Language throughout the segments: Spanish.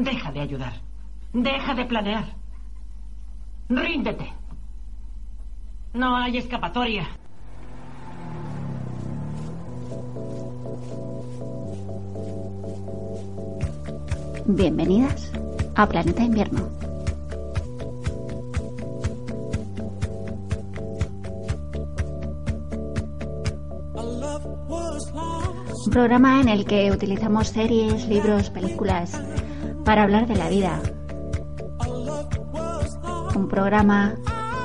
Deja de ayudar. Deja de planear. Ríndete. No hay escapatoria. Bienvenidas a Planeta Invierno. Un programa en el que utilizamos series, libros, películas para hablar de la vida. Un programa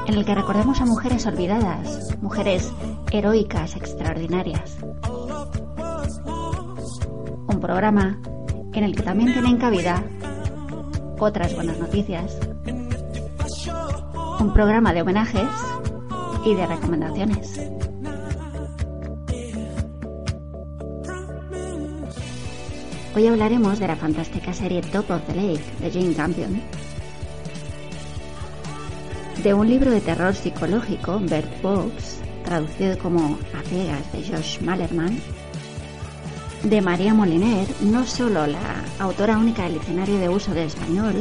en el que recordemos a mujeres olvidadas, mujeres heroicas, extraordinarias. Un programa en el que también tienen cabida otras buenas noticias. Un programa de homenajes y de recomendaciones. Hoy hablaremos de la fantástica serie Top of the Lake de Jane Campion, de un libro de terror psicológico, Bird Box, traducido como A ciegas de Josh Malerman, de María Moliner, no solo la autora única del diccionario de uso de español,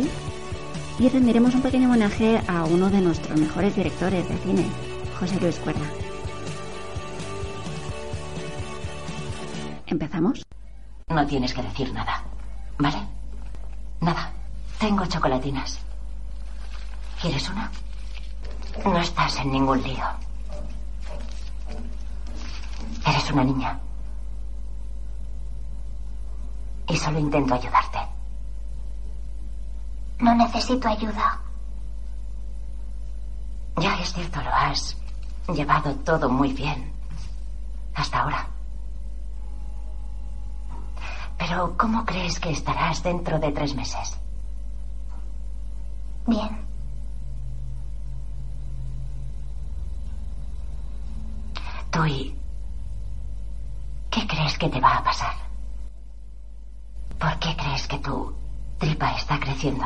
y rendiremos un pequeño homenaje a uno de nuestros mejores directores de cine, José Luis Cuerda. ¿Empezamos? No tienes que decir nada, ¿vale? Nada. Tengo chocolatinas. ¿Quieres una? No estás en ningún lío. Eres una niña. Y solo intento ayudarte. No necesito ayuda. Ya es cierto, lo has llevado todo muy bien. Hasta ahora. Pero, ¿cómo crees que estarás dentro de tres meses? Bien. Tú y... ¿Qué crees que te va a pasar? ¿Por qué crees que tu tripa está creciendo?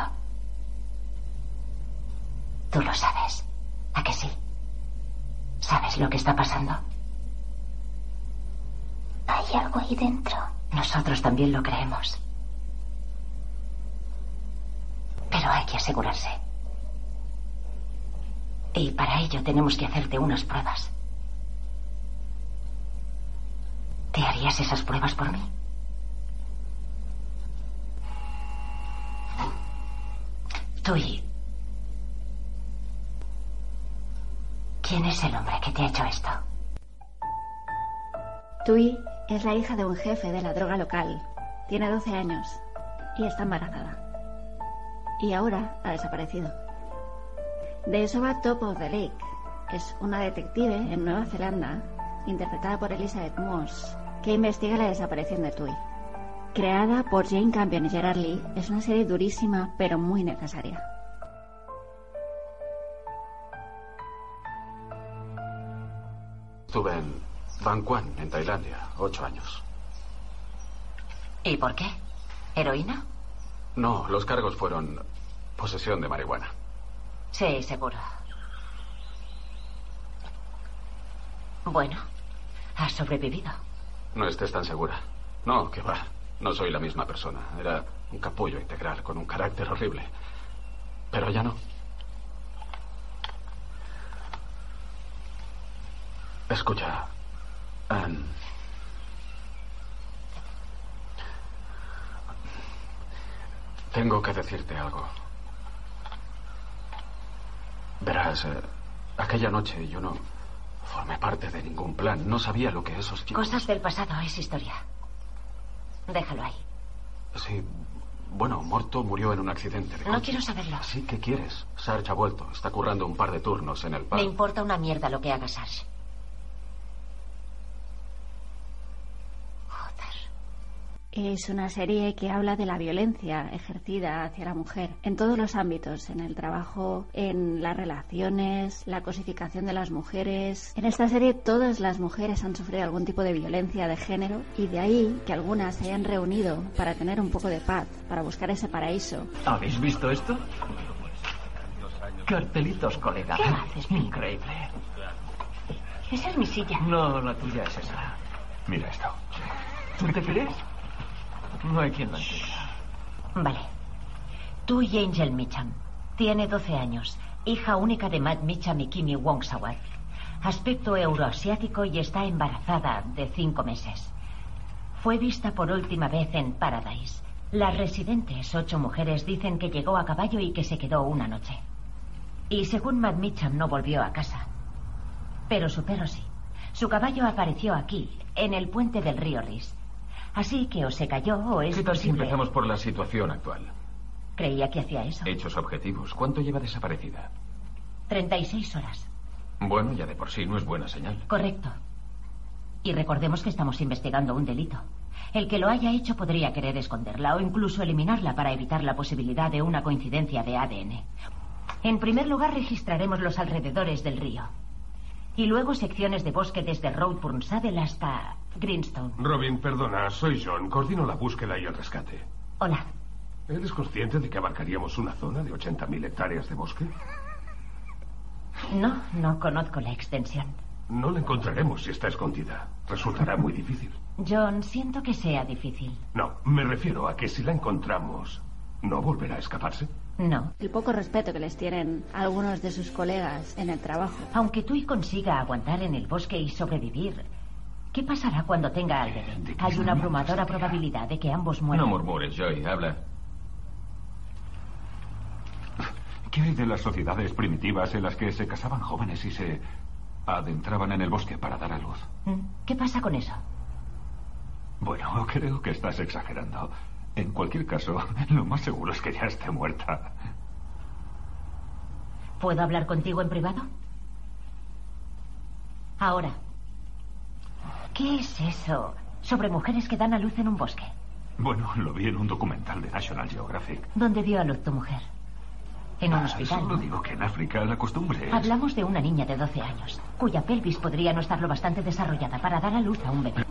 Tú lo sabes. ¿A que sí? ¿Sabes lo que está pasando? Hay algo ahí dentro. Nosotros también lo creemos. Pero hay que asegurarse. Y para ello tenemos que hacerte unas pruebas. ¿Te harías esas pruebas por mí? Tú. ¿Quién es el hombre que te ha hecho esto? Tui es la hija de un jefe de la droga local. Tiene 12 años y está embarazada. Y ahora ha desaparecido. De eso va Top of the Lake. Es una detective en Nueva Zelanda, interpretada por Elizabeth Moss, que investiga la desaparición de Tui. Creada por Jane Campion y Gerard Lee, es una serie durísima pero muy necesaria. En Bangkok, en Tailandia, ocho años. ¿Y por qué? ¿Heroína? No, los cargos fueron posesión de marihuana. Sí, seguro. Bueno, has sobrevivido. No estés tan segura. No, que va. No soy la misma persona. Era un capullo integral con un carácter horrible. Pero ya no. Escucha. Anne. Tengo que decirte algo. Verás, eh, aquella noche yo no formé parte de ningún plan. No sabía lo que esos chicos... Cosas del pasado es historia. Déjalo ahí. Sí, bueno, Morto murió en un accidente de No quiero saberlo. Sí, ¿qué quieres? Sarge ha vuelto. Está currando un par de turnos en el Me pub. importa una mierda lo que haga Sarge. Es una serie que habla de la violencia ejercida hacia la mujer en todos los ámbitos, en el trabajo, en las relaciones, la cosificación de las mujeres. En esta serie todas las mujeres han sufrido algún tipo de violencia de género y de ahí que algunas se hayan reunido para tener un poco de paz, para buscar ese paraíso. ¿Habéis visto esto? Cartelitos, colega. ¿Qué haces? Increíble. Esa es mi silla. No, la tuya es esa. Mira esto. ¿Tú te crees? No hay quien entienda. Vale. Tú y Angel Mitcham. Tiene 12 años. Hija única de Matt Mitcham y Kimi Wongsawat. Aspecto euroasiático y está embarazada de cinco meses. Fue vista por última vez en Paradise. Las residentes, ocho mujeres, dicen que llegó a caballo y que se quedó una noche. Y según Matt Mitcham no volvió a casa. Pero su perro sí. Su caballo apareció aquí, en el puente del río Ris. Así que o se cayó o es ¿Qué tal si posible- empezamos por la situación actual? Creía que hacía eso. Hechos objetivos. ¿Cuánto lleva desaparecida? 36 horas. Bueno, ya de por sí no es buena señal. Correcto. Y recordemos que estamos investigando un delito. El que lo haya hecho podría querer esconderla o incluso eliminarla para evitar la posibilidad de una coincidencia de ADN. En primer lugar, registraremos los alrededores del río. Y luego secciones de bosque desde Roadburn Saddle hasta Greenstone. Robin, perdona, soy John. Coordino la búsqueda y el rescate. Hola. ¿Eres consciente de que abarcaríamos una zona de 80.000 hectáreas de bosque? No, no conozco la extensión. No la encontraremos si está escondida. Resultará muy difícil. John, siento que sea difícil. No, me refiero a que si la encontramos, ¿no volverá a escaparse? No. El poco respeto que les tienen algunos de sus colegas en el trabajo. Aunque Tui consiga aguantar en el bosque y sobrevivir, ¿qué pasará cuando tenga al bebé? Hay una abrumadora probabilidad de que ambos mueran. No murmures, Joy. Habla. ¿Qué hay de las sociedades primitivas en las que se casaban jóvenes y se adentraban en el bosque para dar a luz? ¿Mm? ¿Qué pasa con eso? Bueno, creo que estás exagerando. En cualquier caso, lo más seguro es que ya esté muerta. ¿Puedo hablar contigo en privado? Ahora. ¿Qué es eso sobre mujeres que dan a luz en un bosque? Bueno, lo vi en un documental de National Geographic. ¿Dónde dio a luz tu mujer? En un Ah, hospital. Solo ¿no? digo que en África la costumbre es... Hablamos de una niña de 12 años, cuya pelvis podría no estar lo bastante desarrollada para dar a luz a un bebé.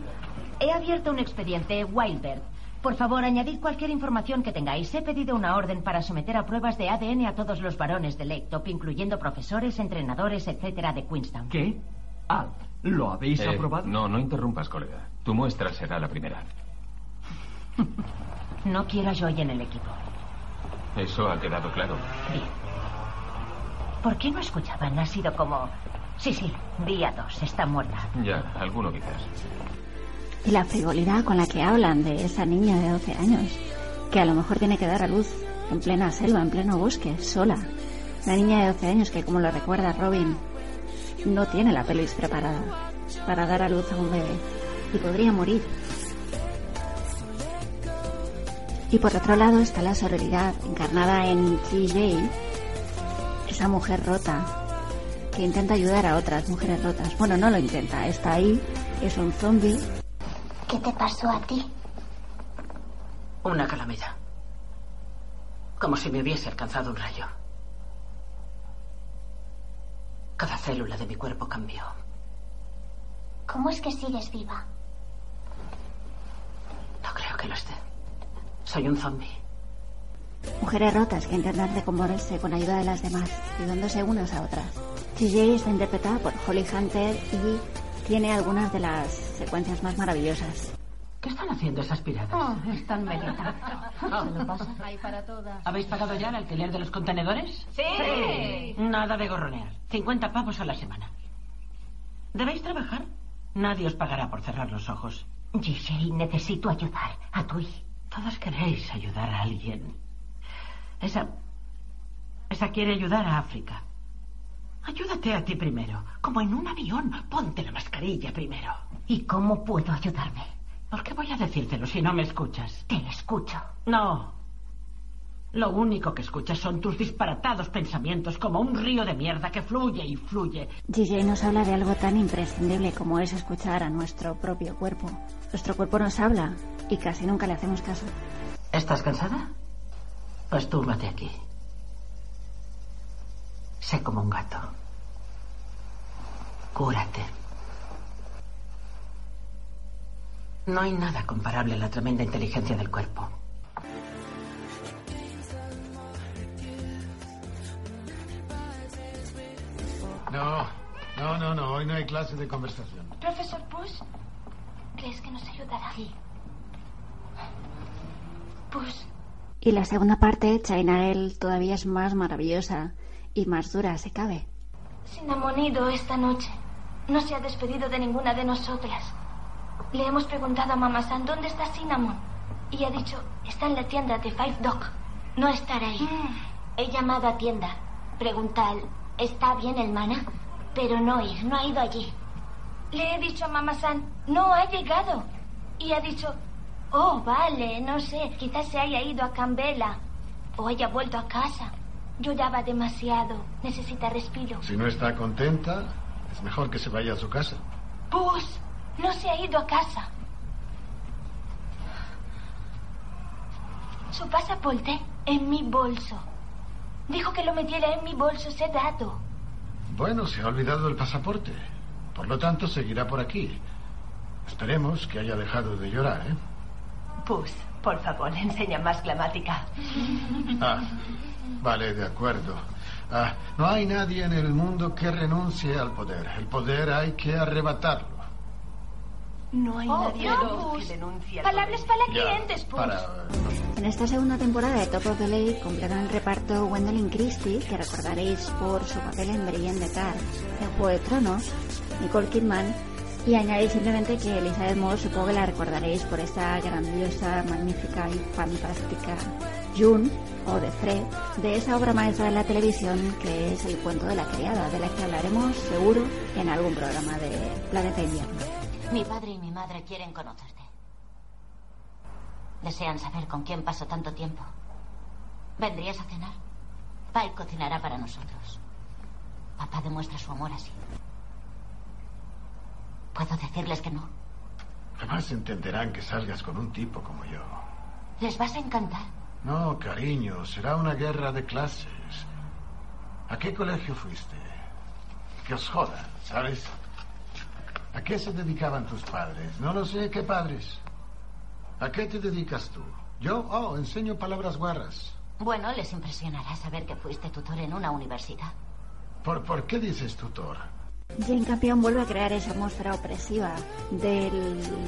He abierto un expediente Wildbird. Por favor, añadid cualquier información que tengáis. He pedido una orden para someter a pruebas de ADN a todos los varones de Lake Top, incluyendo profesores, entrenadores, etcétera, de Queenstown. ¿Qué? Ah, ¿lo habéis Eh, aprobado? No, no interrumpas, colega. Tu muestra será la primera. No quiero a Joy en el equipo. Eso ha quedado claro. Bien. ¿Por qué no escuchaban? Ha sido como... Sí, sí, día dos, está muerta. Ya, alguno quizás. Y la frivolidad con la que hablan de esa niña de 12 años, que a lo mejor tiene que dar a luz en plena selva, en pleno bosque, sola. Una niña de 12 años que, como lo recuerda Robin, no tiene la pelvis preparada para dar a luz a un bebé y podría morir. Y por otro lado está la sororidad encarnada en TJ, esa mujer rota que intenta ayudar a otras mujeres rotas. Bueno, no lo intenta, está ahí, es un zombie ¿Qué te pasó a ti? Una calamidad. Como si me hubiese alcanzado un rayo. Cada célula de mi cuerpo cambió. ¿Cómo es que sigues viva? No creo que lo esté. Soy un zombie. Mujeres rotas que intentan recomponerse con ayuda de las demás, ayudándose unas a otras. TJ está interpretada por Holly Hunter y tiene algunas de las secuencias más maravillosas. ¿Qué están haciendo esas piratas? están meditando. ¿Se lo pasa? Hay para todas. ¿Habéis pagado ya el alquiler de los contenedores? Sí. Nada de gorronear. 50 pavos a la semana. ¿Debéis trabajar? Nadie os pagará por cerrar los ojos. GJ, necesito ayudar a Tui. Todos queréis ayudar a alguien. Esa. Esa quiere ayudar a África. Ayúdate a ti primero. Como en un avión. Ponte la mascarilla primero. ¿Y cómo puedo ayudarme? ¿Por qué voy a decírtelo si no me escuchas? Te escucho. No. Lo único que escuchas son tus disparatados pensamientos como un río de mierda que fluye y fluye. GJ nos habla de algo tan imprescindible como es escuchar a nuestro propio cuerpo. Nuestro cuerpo nos habla y casi nunca le hacemos caso. ¿Estás cansada? Pues túmbate aquí. Sé como un gato. Cúrate. No hay nada comparable a la tremenda inteligencia del cuerpo. No, no, no, no. Hoy no hay clase de conversación. Profesor Push, ¿crees que nos ayudará? Sí. Push, Y la segunda parte, China Girl, todavía es más maravillosa y más dura, se cabe. Cinnamon ha ido esta noche. No se ha despedido de ninguna de nosotras. Le hemos preguntado a Mamá San dónde está Cinnamon. Y ha dicho, está en la tienda de Five Dog. No estará ahí. He llamado a tienda. Preguntar, ¿está bien el mana? Pero no ir, no ha ido allí. Le he dicho a Mamá San, no ha llegado. Y ha dicho, oh, vale, no sé, quizás se haya ido a Cambela. O haya vuelto a casa. Lloraba demasiado. Necesita respiro. Si no está contenta, es mejor que se vaya a su casa. Pues, no se ha ido a casa. Su pasaporte en mi bolso. Dijo que lo metiera en mi bolso cerrado. Bueno, se ha olvidado el pasaporte. Por lo tanto, seguirá por aquí. Esperemos que haya dejado de llorar, ¿eh? Pues, por favor, enseña más gramática. Ah, vale, de acuerdo. Ah, no hay nadie en el mundo que renuncie al poder. El poder hay que arrebatarlo. No hay Oh, nadie que denuncie al Palabras poder. para clientes, pues. para... En esta segunda temporada de Top of the Lake completan el reparto Gwendolyn Christie, que recordaréis por su papel en Brienne de Tar en Juego de Tronos, Nicole Kidman, y añadir simplemente que Elizabeth Moss supongo que la recordaréis por esta grandiosa, magnífica y fantástica June, o de Fred, de esa obra maestra de la televisión que es El cuento de la criada, de la que hablaremos seguro en algún programa de Planeta Invierno. Mi padre y mi madre quieren conocerte. Desean saber con quién paso tanto tiempo. ¿Vendrías a cenar? Pai cocinará para nosotros. Papá demuestra su amor así. ¿Puedo decirles que no? Jamás entenderán que salgas con un tipo como yo. Les vas a encantar. No, cariño, será una guerra de clases. ¿A qué colegio fuiste? Que os joda, ¿sabes? ¿A qué se dedicaban tus padres? No lo sé, ¿qué padres? ¿A qué te dedicas tú? Yo, oh, enseño palabras guarras. Bueno, les impresionará saber que fuiste tutor en una universidad. ¿Por, por qué dices tutor? Jane Campion vuelve a crear esa atmósfera opresiva de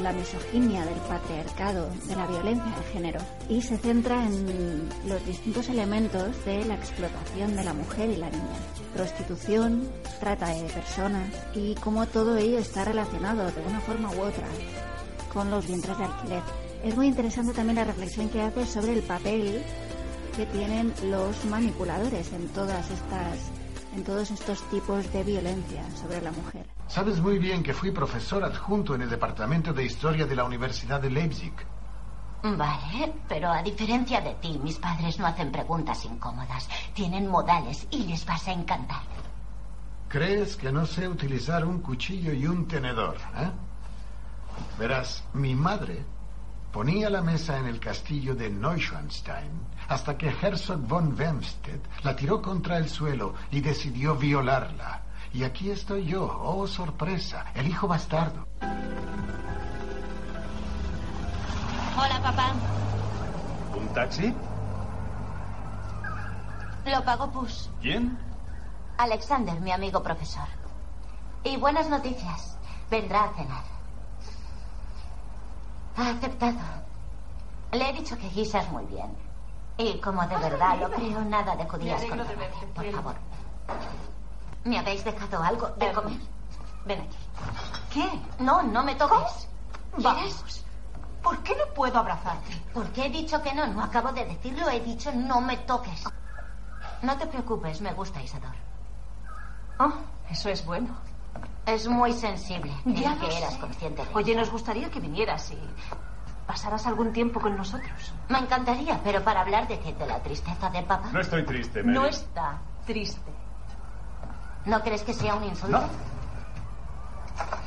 la misoginia, del patriarcado, de la violencia de género y se centra en los distintos elementos de la explotación de la mujer y la niña. Prostitución, trata de personas y cómo todo ello está relacionado de una forma u otra con los vientres de alquiler. Es muy interesante también la reflexión que hace sobre el papel que tienen los manipuladores en todas estas en todos estos tipos de violencia sobre la mujer. Sabes muy bien que fui profesor adjunto en el Departamento de Historia de la Universidad de Leipzig. Vale, pero a diferencia de ti, mis padres no hacen preguntas incómodas. Tienen modales y les vas a encantar. ¿Crees que no sé utilizar un cuchillo y un tenedor? eh? Verás, mi madre ponía la mesa en el castillo de Neuschwanstein hasta que Herzog von Wemstedt la tiró contra el suelo y decidió violarla. Y aquí estoy yo, oh sorpresa, el hijo bastardo. Hola, papá. ¿Un taxi? Lo pagó Push. ¿Quién? Alexander, mi amigo profesor. Y buenas noticias. Vendrá a cenar. Ha aceptado. Le he dicho que guisas muy bien. Y como de verdad lo creo, nada de judías con tomate, por favor. ¿Me habéis dejado algo de comer? Ven aquí. ¿Qué? No, no me toques. Vamos. ¿Por qué no puedo abrazarte? Porque he dicho que no, no acabo de decirlo, he dicho no me toques. No te preocupes, me gusta Isador. Oh, eso es bueno. Es muy sensible. Ya que eras sé. consciente de Oye, nos gustaría que vinieras y pasaras algún tiempo con nosotros. Me encantaría, pero para hablar de qué, de la tristeza de papá. No estoy triste, Mary. No está triste. ¿No crees que sea un insulto?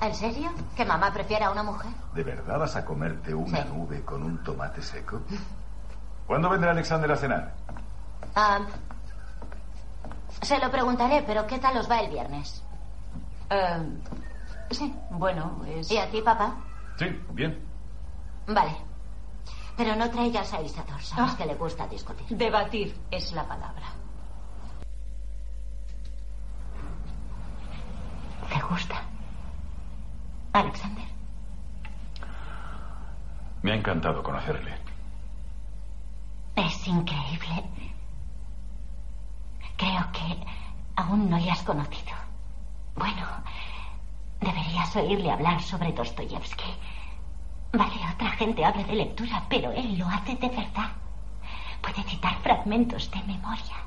¿En serio? ¿Que mamá prefiera a una mujer? ¿De verdad vas a comerte una Sí. nube con un tomate seco? ¿Cuándo vendrá Alexander a cenar? Ah, se lo preguntaré, pero ¿qué tal os va el viernes? Eh, sí, bueno, es... ¿Y a ti, papá? Sí, bien. Vale. Pero no traigas a Isador, sabes Ah. que le gusta discutir. Debatir es la palabra. ¿Te gusta? Alexander. Me ha encantado conocerle. Es increíble. Creo que aún no le has conocido. Bueno, deberías oírle hablar sobre Dostoyevsky. Vale, otra gente habla de lectura, pero él lo hace de verdad. Puede citar fragmentos de memoria.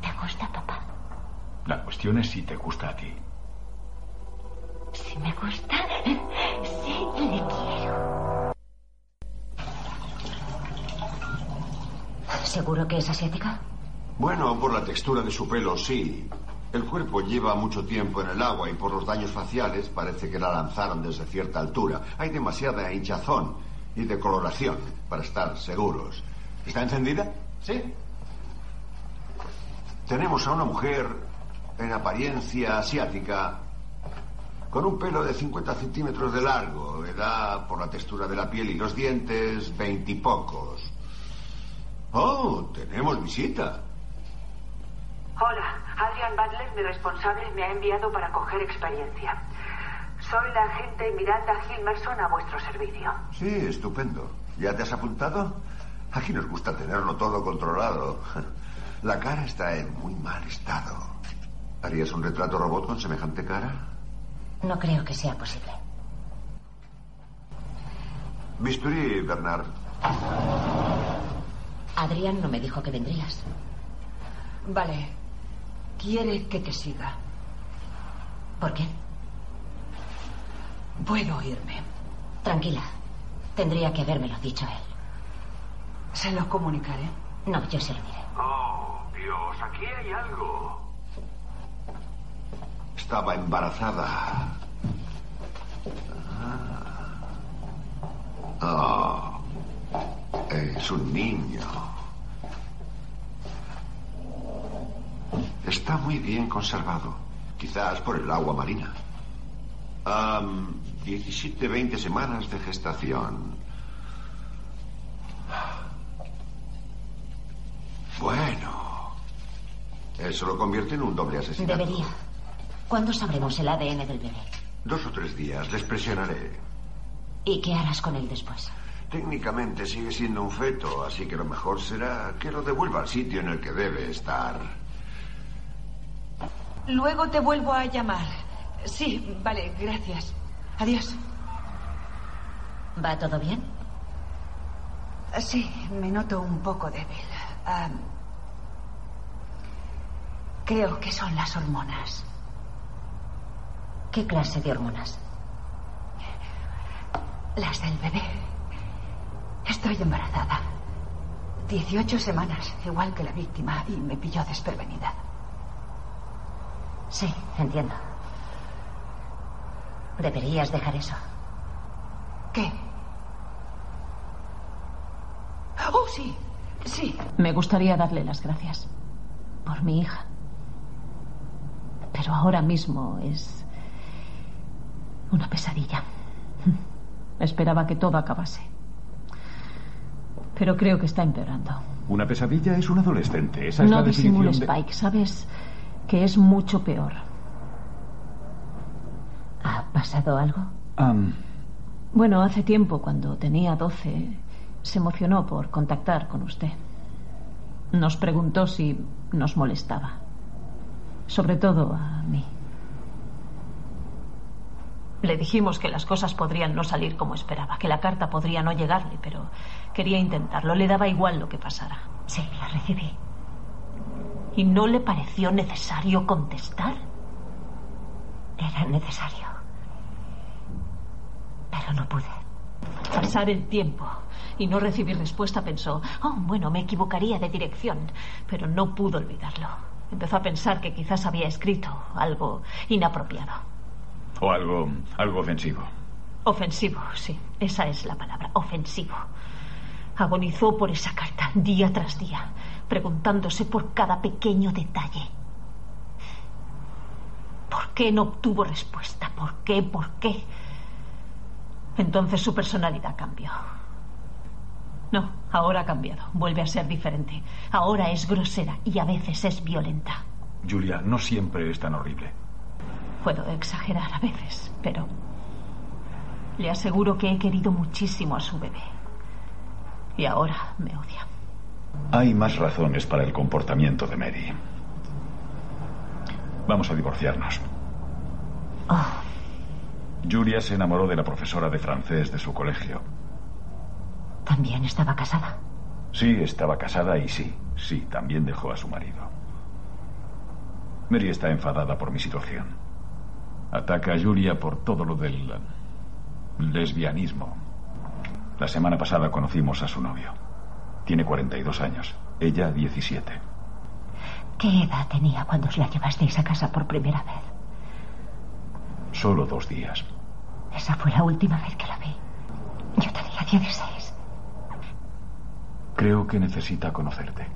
¿Te gusta, papá? La cuestión es si te gusta a ti. Si me gusta, sí, le quiero. ¿Seguro que es asiática? Bueno, por la textura de su pelo, sí. El cuerpo lleva mucho tiempo en el agua y por los daños faciales parece que la lanzaron desde cierta altura. Hay demasiada hinchazón y decoloración para estar seguros. ¿Está encendida? Sí. Tenemos a una mujer en apariencia asiática con un pelo de 50 centímetros de largo, edad por la textura de la piel y los dientes, veintipocos. Oh, tenemos visita. Hola, Adrian Butler, mi responsable, me ha enviado para coger experiencia. Soy la agente Miranda Hilmerson a vuestro servicio. Sí, estupendo. ¿Ya te has apuntado? Aquí nos gusta tenerlo todo controlado. La cara está en muy mal estado. ¿Harías un retrato robot con semejante cara? No creo que sea posible. Bisturí, Bernard. Adrián no me dijo que vendrías. Vale. Quiere que te siga. ¿Por qué? Puedo irme. Tranquila. Tendría que habérmelo dicho él. Se lo comunicaré. No, yo se lo diré. Oh, Dios, aquí hay algo. Estaba embarazada. Ah. Oh, es un niño. Está muy bien conservado. Quizás por el agua marina. Um, 17, 20 semanas de gestación. Bueno. Eso lo convierte en un doble asesinato. Debería. ¿Cuándo sabremos el ADN del bebé? Dos o tres días. Les presionaré. ¿Y qué harás con él después? Técnicamente sigue siendo un feto, así que lo mejor será que lo devuelva al sitio en el que debe estar. Luego te vuelvo a llamar. Sí, vale, gracias. Adiós. ¿Va todo bien? Sí, me noto un poco débil. Creo que son las hormonas. ¿Qué clase de hormonas? Las del bebé. Estoy embarazada. 18 semanas, igual que la víctima, y me pilló desprevenida. Sí, entiendo. Deberías dejar eso. ¿Qué? Oh, sí, sí. Me gustaría darle las gracias por mi hija. Pero ahora mismo es una pesadilla. Esperaba que todo acabase. Pero creo que está empeorando. Una pesadilla es un adolescente. Esa es no la definición disimules, de... Spike. Sabes que es mucho peor. ¿Ha pasado algo? Bueno, hace tiempo, cuando tenía 12, se emocionó por contactar con usted. Nos preguntó si nos molestaba. Sobre todo a mí. Le dijimos que las cosas podrían no salir como esperaba, que la carta podría no llegarle, pero quería intentarlo. Le daba igual lo que pasara. Sí, la recibí. ¿Y no le pareció necesario contestar? Era necesario. Pero no pude. Pasar el tiempo y no recibir respuesta pensó, oh, bueno, me equivocaría de dirección, pero no pudo olvidarlo. Empezó a pensar que quizás había escrito algo inapropiado. O algo, algo ofensivo. Ofensivo, sí, esa es la palabra, ofensivo. Agonizó por esa carta día tras día, preguntándose por cada pequeño detalle. ¿Por qué no obtuvo respuesta? ¿Por qué? ¿Por qué? Entonces su personalidad cambió. No, ahora ha cambiado. Vuelve a ser diferente. Ahora es grosera y a veces es violenta. Julia, no siempre es tan horrible. Puedo exagerar a veces, pero le aseguro que he querido muchísimo a su bebé. Y ahora me odia. Hay más razones para el comportamiento de Mary. Vamos a divorciarnos. Oh, Julia se enamoró de la profesora de francés de su colegio. ¿También estaba casada? Sí, estaba casada y sí, sí, también dejó a su marido. Mary está enfadada por mi situación. Ataca a Julia por todo lo del lesbianismo. La semana pasada conocimos a su novio. Tiene 42 años, ella 17. ¿Qué edad tenía cuando os la llevasteis a casa por primera vez? Solo dos días. Esa fue la última vez que la vi. Yo tenía 16. Creo que necesita conocerte.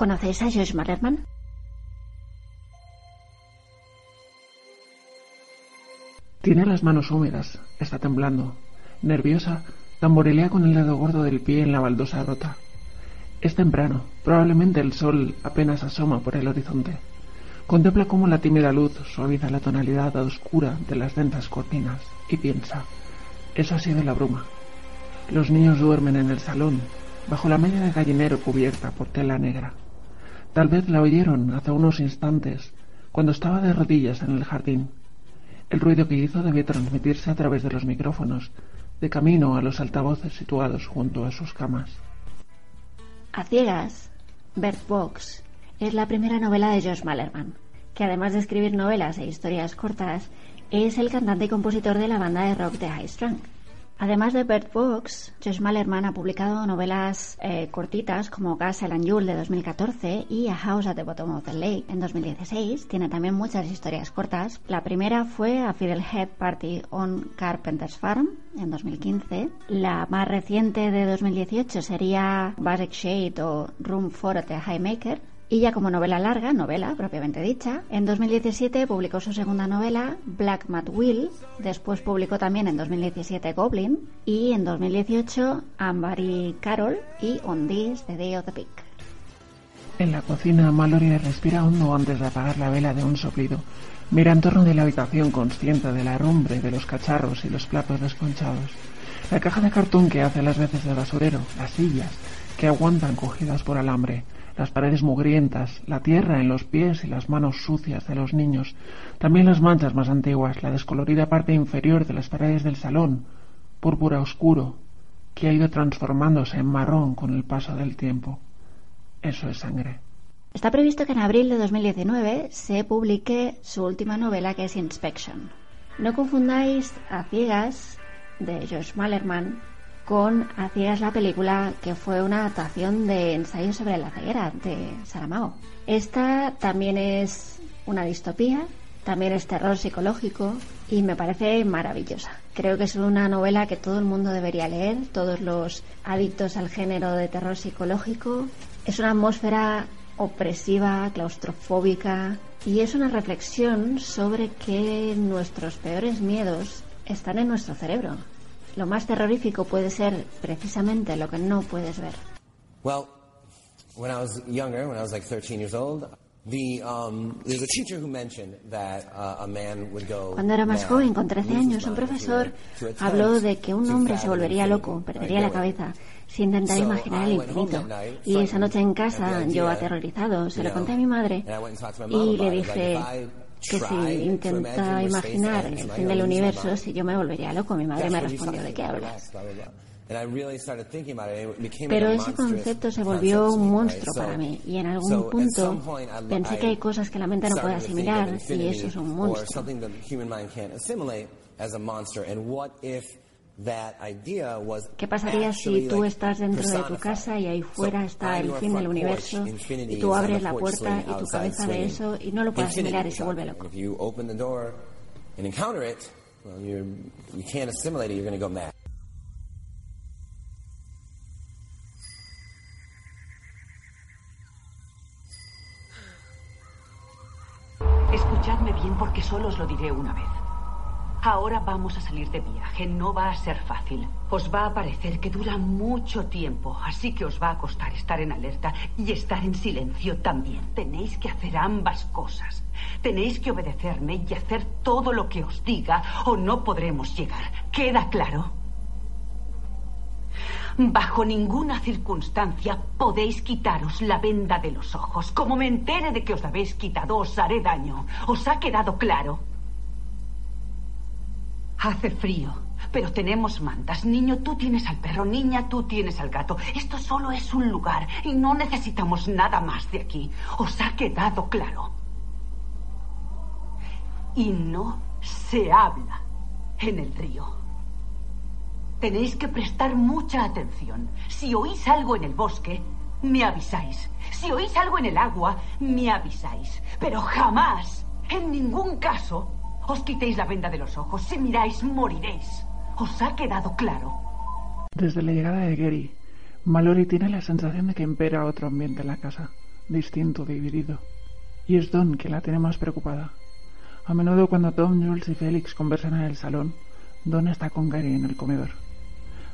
¿Conocéis a Josh Malerman? Tiene las manos húmedas, está temblando. Nerviosa, tamborilea con el dedo gordo del pie en la baldosa rota. Es temprano, probablemente el sol apenas asoma por el horizonte. Contempla cómo la tímida luz suaviza la tonalidad oscura de las densas cortinas y piensa, eso ha sido la bruma. Los niños duermen en el salón, bajo la media de gallinero cubierta por tela negra. Tal vez la oyeron hace unos instantes, cuando estaba de rodillas en el jardín. El ruido que hizo debió transmitirse a través de los micrófonos, de camino a los altavoces situados junto a sus camas. A ciegas, Bert Box es la primera novela de Josh Malerman, que además de escribir novelas e historias cortas, es el cantante y compositor de la banda de rock de High Strung. Además de Bert Box, Josh Malerman ha publicado novelas eh, cortitas como Castle and Jewel de 2014 y A House at the Bottom of the Lake en 2016. Tiene también muchas historias cortas. La primera fue A Fiddlehead Party on Carpenter's Farm en 2015. La más reciente de 2018 sería Basic Shade o Room for the Highmaker y ya como novela larga, novela propiamente dicha, en 2017 publicó su segunda novela, Black Mad Will, después publicó también en 2017 Goblin y en 2018 Amber y Carol y On This, The Day of the Pig. En la cocina, Mallory respira hondo antes de apagar la vela de un soplido. Mira en torno de la habitación consciente de la de los cacharros y los platos desconchados. La caja de cartón que hace las veces de basurero, las sillas que aguantan cogidas por alambre, las paredes mugrientas, la tierra en los pies y las manos sucias de los niños, también las manchas más antiguas, la descolorida parte inferior de las paredes del salón, púrpura oscuro, que ha ido transformándose en marrón con el paso del tiempo. Eso es sangre. Está previsto que en abril de 2019 se publique su última novela que es Inspection. No confundáis a ciegas de Josh Malerman con A la película que fue una adaptación de Ensayo sobre la ceguera de Saramago. Esta también es una distopía, también es terror psicológico y me parece maravillosa. Creo que es una novela que todo el mundo debería leer, todos los adictos al género de terror psicológico. Es una atmósfera opresiva, claustrofóbica y es una reflexión sobre que nuestros peores miedos están en nuestro cerebro. Lo más terrorífico puede ser precisamente lo que no puedes ver. Well, when I was younger, when I was like 13 years old, the um, there's a teacher who mentioned that uh, a man would go. Cuando era más joven, con 13 años, un profesor habló de que un hombre se volvería loco, perdería la cabeza, si intentara imaginar el infinito. Y esa noche en casa, yo aterrorizado, se lo conté a mi madre y le dije que si intenta imaginar el fin del universo, si yo me volvería loco. Mi madre me respondió, ¿de qué hablas? Pero ese concepto se volvió un monstruo para mí y en algún punto pensé que hay cosas que la mente no puede asimilar y eso es un monstruo. ¿Qué pasaría si tú estás dentro de tu casa y ahí fuera está el fin del universo y tú abres la puerta y tu cabeza ve eso y no lo puedes asimilar y se vuelve loco? Escuchadme bien porque solo os lo diré una vez. Ahora vamos a salir de viaje. No va a ser fácil. Os va a parecer que dura mucho tiempo, así que os va a costar estar en alerta y estar en silencio también. Tenéis que hacer ambas cosas. Tenéis que obedecerme y hacer todo lo que os diga o no podremos llegar. ¿Queda claro? Bajo ninguna circunstancia podéis quitaros la venda de los ojos. Como me entere de que os la habéis quitado, os haré daño. ¿Os ha quedado claro? Hace frío, pero tenemos mantas. Niño, tú tienes al perro. Niña, tú tienes al gato. Esto solo es un lugar y no necesitamos nada más de aquí. ¿Os ha quedado claro? Y no se habla en el río. Tenéis que prestar mucha atención. Si oís algo en el bosque, me avisáis. Si oís algo en el agua, me avisáis. Pero jamás, en ningún caso, os quitéis la venda de los ojos. Si miráis, moriréis. ¿Os ha quedado claro? Desde la llegada de Gary, Mallory tiene la sensación de que impera otro ambiente en la casa, distinto, dividido. Y es Don quien la tiene más preocupada. A menudo cuando Tom, Jules y Félix conversan en el salón, Don está con Gary en el comedor.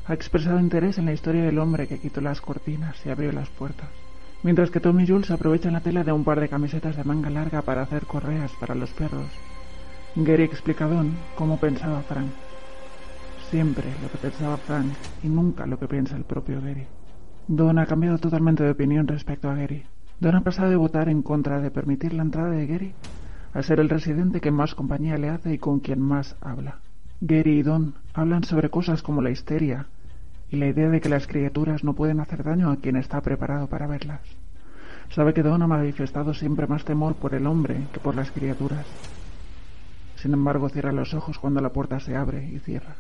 Ha expresado interés en la historia del hombre que quitó las cortinas y abrió las puertas, mientras que Tom y Jules aprovechan la tela de un par de camisetas de manga larga para hacer correas para los perros. Gary explica a Don cómo pensaba Frank. Siempre lo que pensaba Frank y nunca lo que piensa el propio Gary. Don ha cambiado totalmente de opinión respecto a Gary. Don ha pasado de votar en contra de permitir la entrada de Gary a ser el residente que más compañía le hace y con quien más habla. Gary y Don hablan sobre cosas como la histeria y la idea de que las criaturas no pueden hacer daño a quien está preparado para verlas. Sabe que Don ha manifestado siempre más temor por el hombre que por las criaturas. Sin embargo, cierra los ojos cuando la puerta se abre y cierra.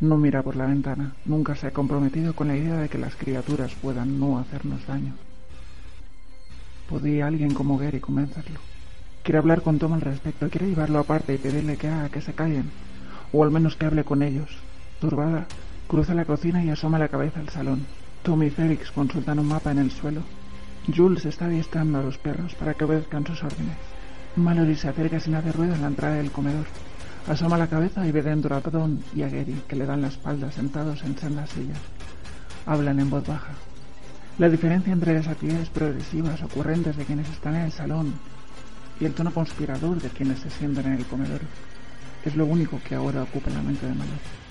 No mira por la ventana. Nunca se ha comprometido con la idea de que las criaturas puedan no hacernos daño. ¿Podría alguien como Gary convencerlo? Quiere hablar con Tom al respecto, quiere llevarlo aparte y pedirle que haga que se callen, o al menos que hable con ellos. Turbada, cruza la cocina y asoma la cabeza al salón. Tom y Félix consultan un mapa en el suelo. Jules está adiestrando a los perros para que obedezcan sus órdenes. Mallory se acerca sin hacer ruido en la entrada del comedor. Asoma la cabeza y ve dentro a Don y a Gary, que le dan la espalda sentados en sendas sillas. Hablan en voz baja. La diferencia entre las actividades progresivas ocurrentes de quienes están en el salón y el tono conspirador de quienes se sientan en el comedor es lo único que ahora ocupa la mente de Mallory.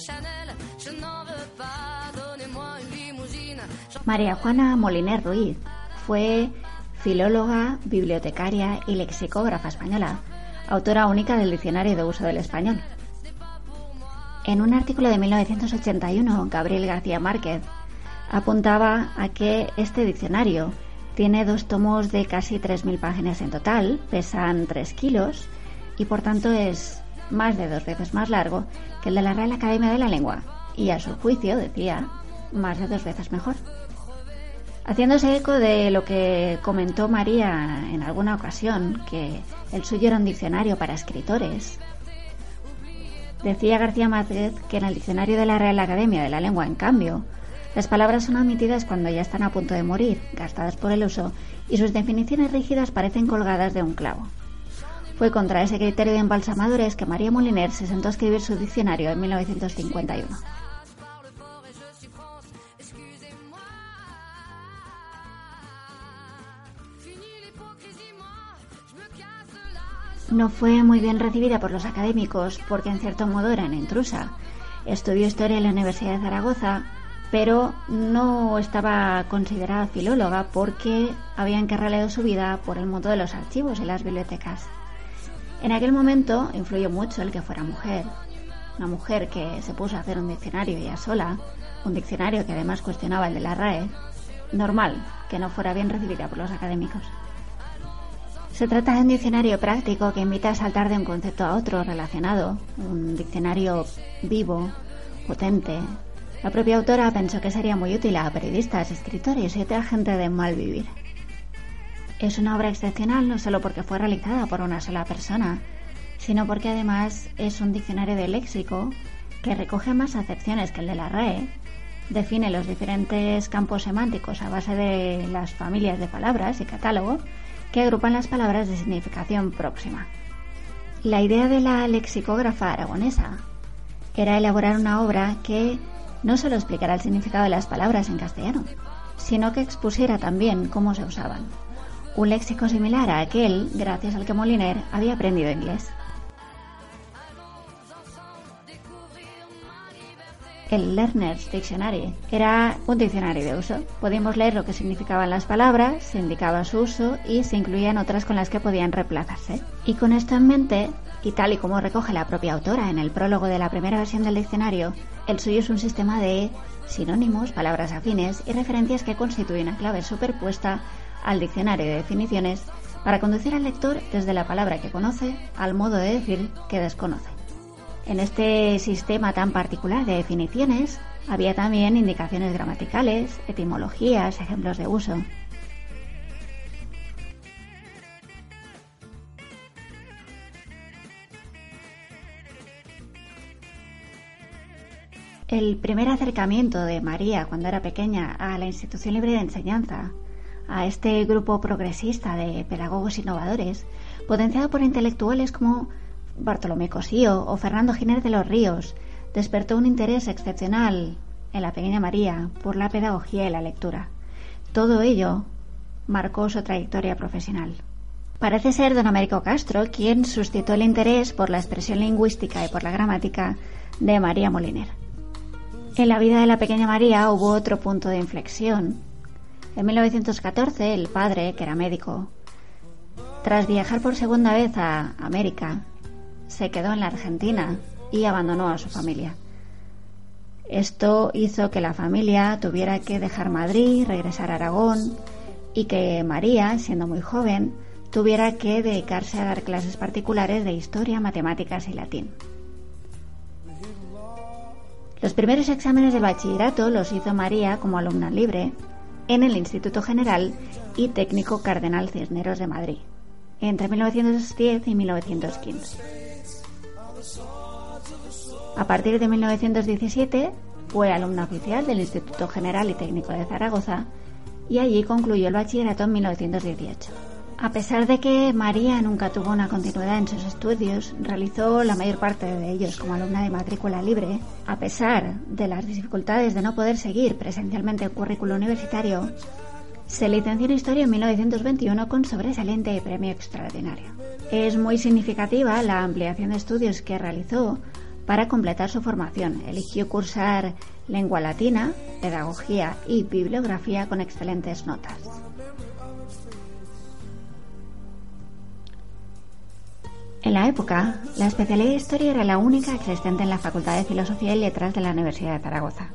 Chanel, je n'en veux pas. Donnez-moi une limousine. María Juana Moliner Ruiz fue filóloga, bibliotecaria y lexicógrafa española, autora única del Diccionario de Uso del Español. En un artículo de 1981, Gabriel García Márquez apuntaba a que este diccionario tiene dos tomos de casi 3.000 páginas en total, pesan 3 kilos y por tanto es más de dos veces más largo que el de la Real Academia de la Lengua y a su juicio, decía, más de dos veces mejor. Haciéndose eco de lo que comentó María en alguna ocasión, que el suyo era un diccionario para escritores, decía García Márquez que en el diccionario de la Real Academia de la Lengua, en cambio, las palabras son omitidas cuando ya están a punto de morir, gastadas por el uso, y sus definiciones rígidas parecen colgadas de un clavo. Fue contra ese criterio de embalsamadores que María Moliner se sentó a escribir su diccionario en 1951. No fue muy bien recibida por los académicos porque en cierto modo era una intrusa. Estudió historia en la Universidad de Zaragoza, pero no estaba considerada filóloga porque había encarrilado su vida por el mundo de los archivos y las bibliotecas. En aquel momento influyó mucho el que fuera mujer, una mujer que se puso a hacer un diccionario ella sola, un diccionario que además cuestionaba el de la RAE, normal que no fuera bien recibida por los académicos. Se trata de un diccionario práctico que invita a saltar de un concepto a otro relacionado, un diccionario vivo, potente. La propia autora pensó que sería muy útil a periodistas, escritores y otra gente de mal vivir. Es una obra excepcional no solo porque fue realizada por una sola persona, sino porque además es un diccionario de léxico que recoge más acepciones que el de la RAE, define los diferentes campos semánticos a base de las familias de palabras y catálogo que agrupan las palabras de significación próxima. La idea de la lexicógrafa aragonesa era elaborar una obra que no solo explicara el significado de las palabras en castellano, sino que expusiera también cómo se usaban. Un léxico similar a aquel gracias al que Moliner había aprendido inglés. el Learner's Dictionary. Era un diccionario de uso. Podíamos leer lo que significaban las palabras, se indicaba su uso y se incluían otras con las que podían reemplazarse. Y con esto en mente, y tal y como recoge la propia autora en el prólogo de la primera versión del diccionario, el suyo es un sistema de sinónimos, palabras afines y referencias que constituyen una clave superpuesta al diccionario de definiciones para conducir al lector desde la palabra que conoce al modo de decir que desconoce. En este sistema tan particular de definiciones había también indicaciones gramaticales, etimologías, ejemplos de uso. El primer acercamiento de María cuando era pequeña a la institución libre de enseñanza, a este grupo progresista de pedagogos innovadores, potenciado por intelectuales como Bartolomé Cosío o Fernando Giner de los Ríos, despertó un interés excepcional en la pequeña María por la pedagogía y la lectura. Todo ello marcó su trayectoria profesional. Parece ser don Américo Castro quien suscitó el interés por la expresión lingüística y por la gramática de María Moliner. En la vida de la pequeña María hubo otro punto de inflexión. En 1914, el padre, que era médico, tras viajar por segunda vez a América, se quedó en la Argentina y abandonó a su familia. Esto hizo que la familia tuviera que dejar Madrid, regresar a Aragón y que María, siendo muy joven, tuviera que dedicarse a dar clases particulares de historia, matemáticas y latín. Los primeros exámenes de bachillerato los hizo María como alumna libre en el Instituto General y Técnico Cardenal Cisneros de Madrid, entre 1910 y 1915. A partir de 1917 fue alumna oficial del Instituto General y Técnico de Zaragoza y allí concluyó el bachillerato en 1918. A pesar de que María nunca tuvo una continuidad en sus estudios, realizó la mayor parte de ellos como alumna de matrícula libre, a pesar de las dificultades de no poder seguir presencialmente el currículo universitario, se licenció en Historia en 1921 con sobresaliente y premio extraordinario. Es muy significativa la ampliación de estudios que realizó para completar su formación, eligió cursar lengua latina, pedagogía y bibliografía con excelentes notas. En la época, la especialidad de historia era la única existente en la Facultad de Filosofía y Letras de la Universidad de Zaragoza.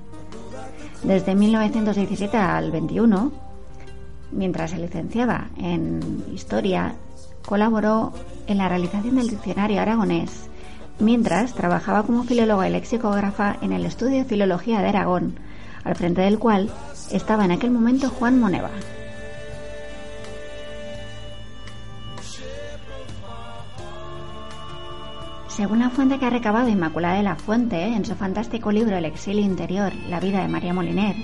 Desde 1917 al 21, mientras se licenciaba en Historia, colaboró en la realización del diccionario aragonés mientras trabajaba como filóloga y lexicógrafa en el Estudio de Filología de Aragón, al frente del cual estaba en aquel momento Juan Moneva. Según la fuente que ha recabado Inmaculada de la Fuente en su fantástico libro El exilio interior, la vida de María Moliner,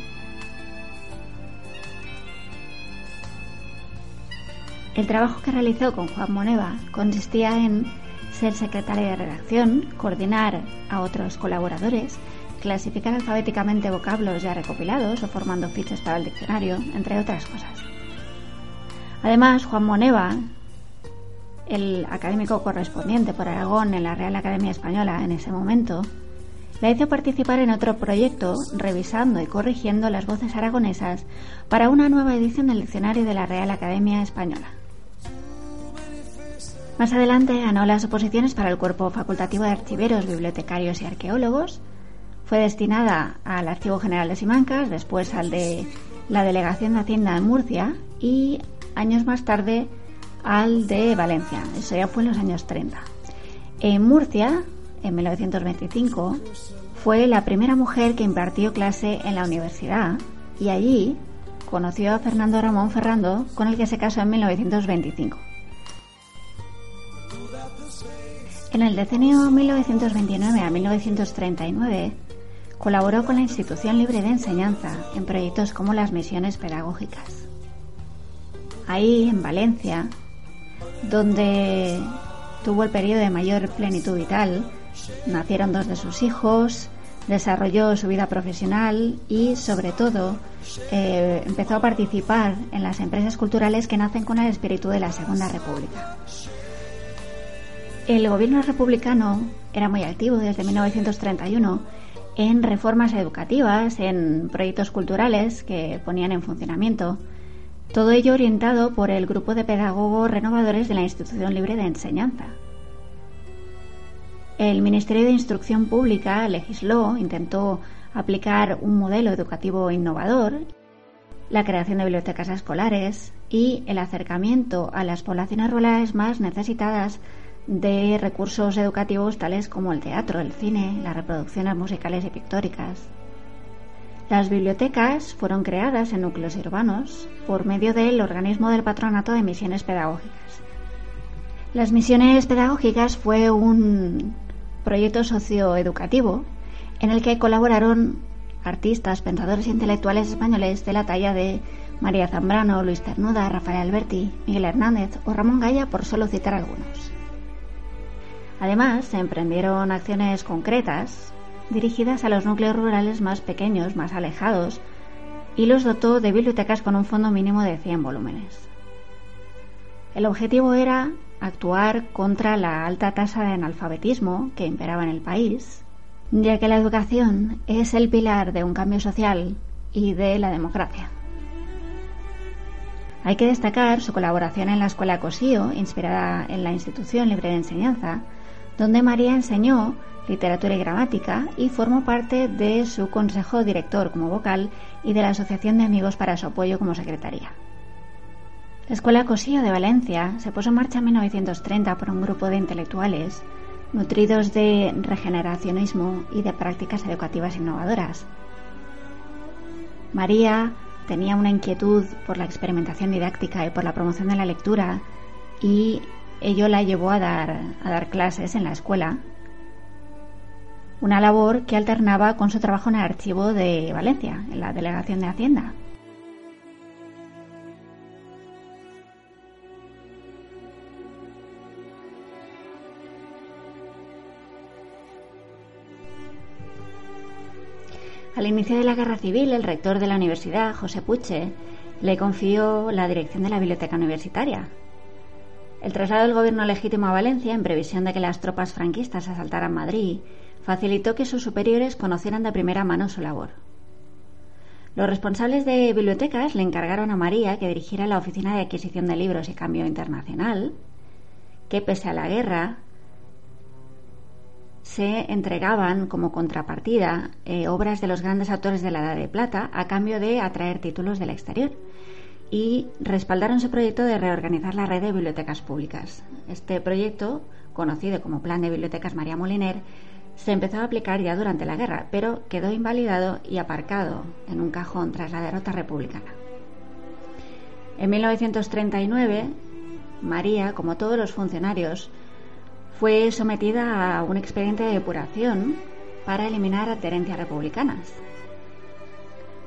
el trabajo que realizó con Juan Moneva consistía en ser secretaria de redacción, coordinar a otros colaboradores, clasificar alfabéticamente vocablos ya recopilados o formando fichas para el diccionario, entre otras cosas. Además, Juan Moneva, el académico correspondiente por Aragón en la Real Academia Española en ese momento, la hizo participar en otro proyecto, revisando y corrigiendo las voces aragonesas para una nueva edición del diccionario de la Real Academia Española. Más adelante ganó las oposiciones para el cuerpo facultativo de archiveros, bibliotecarios y arqueólogos. Fue destinada al Archivo General de Simancas, después al de la Delegación de Hacienda en Murcia y años más tarde al de Valencia. Eso ya fue en los años 30. En Murcia, en 1925, fue la primera mujer que impartió clase en la universidad y allí conoció a Fernando Ramón Ferrando, con el que se casó en 1925. En el decenio 1929 a 1939 colaboró con la Institución Libre de Enseñanza en proyectos como las misiones pedagógicas. Ahí, en Valencia, donde tuvo el periodo de mayor plenitud vital, nacieron dos de sus hijos, desarrolló su vida profesional y, sobre todo, eh, empezó a participar en las empresas culturales que nacen con el espíritu de la Segunda República. El gobierno republicano era muy activo desde 1931 en reformas educativas, en proyectos culturales que ponían en funcionamiento, todo ello orientado por el grupo de pedagogos renovadores de la Institución Libre de Enseñanza. El Ministerio de Instrucción Pública legisló, intentó aplicar un modelo educativo innovador, la creación de bibliotecas escolares y el acercamiento a las poblaciones rurales más necesitadas de recursos educativos tales como el teatro, el cine, las reproducciones musicales y pictóricas. Las bibliotecas fueron creadas en núcleos urbanos por medio del organismo del Patronato de Misiones Pedagógicas. Las misiones pedagógicas fue un proyecto socioeducativo en el que colaboraron artistas, pensadores e intelectuales españoles de la talla de María Zambrano, Luis Ternuda, Rafael Alberti, Miguel Hernández o Ramón Gaya, por solo citar algunos. Además, se emprendieron acciones concretas dirigidas a los núcleos rurales más pequeños, más alejados, y los dotó de bibliotecas con un fondo mínimo de 100 volúmenes. El objetivo era actuar contra la alta tasa de analfabetismo que imperaba en el país, ya que la educación es el pilar de un cambio social y de la democracia. Hay que destacar su colaboración en la Escuela Cosío, inspirada en la institución libre de enseñanza, donde María enseñó literatura y gramática y formó parte de su consejo director como vocal y de la Asociación de Amigos para su apoyo como secretaria. La Escuela Cosío de Valencia se puso en marcha en 1930 por un grupo de intelectuales nutridos de regeneracionismo y de prácticas educativas innovadoras. María tenía una inquietud por la experimentación didáctica y por la promoción de la lectura y ello la llevó a dar, a dar clases en la escuela, una labor que alternaba con su trabajo en el archivo de Valencia, en la Delegación de Hacienda. Al inicio de la guerra civil, el rector de la universidad, José Puche, le confió la dirección de la biblioteca universitaria, el traslado del gobierno legítimo a Valencia, en previsión de que las tropas franquistas asaltaran Madrid, facilitó que sus superiores conocieran de primera mano su labor. Los responsables de bibliotecas le encargaron a María que dirigiera la Oficina de Adquisición de Libros y Cambio Internacional, que pese a la guerra se entregaban como contrapartida eh, obras de los grandes autores de la Edad de Plata a cambio de atraer títulos del exterior y respaldaron su proyecto de reorganizar la red de bibliotecas públicas. Este proyecto, conocido como Plan de Bibliotecas María Moliner, se empezó a aplicar ya durante la guerra, pero quedó invalidado y aparcado en un cajón tras la derrota republicana. En 1939, María, como todos los funcionarios, fue sometida a un expediente de depuración para eliminar adherencias republicanas.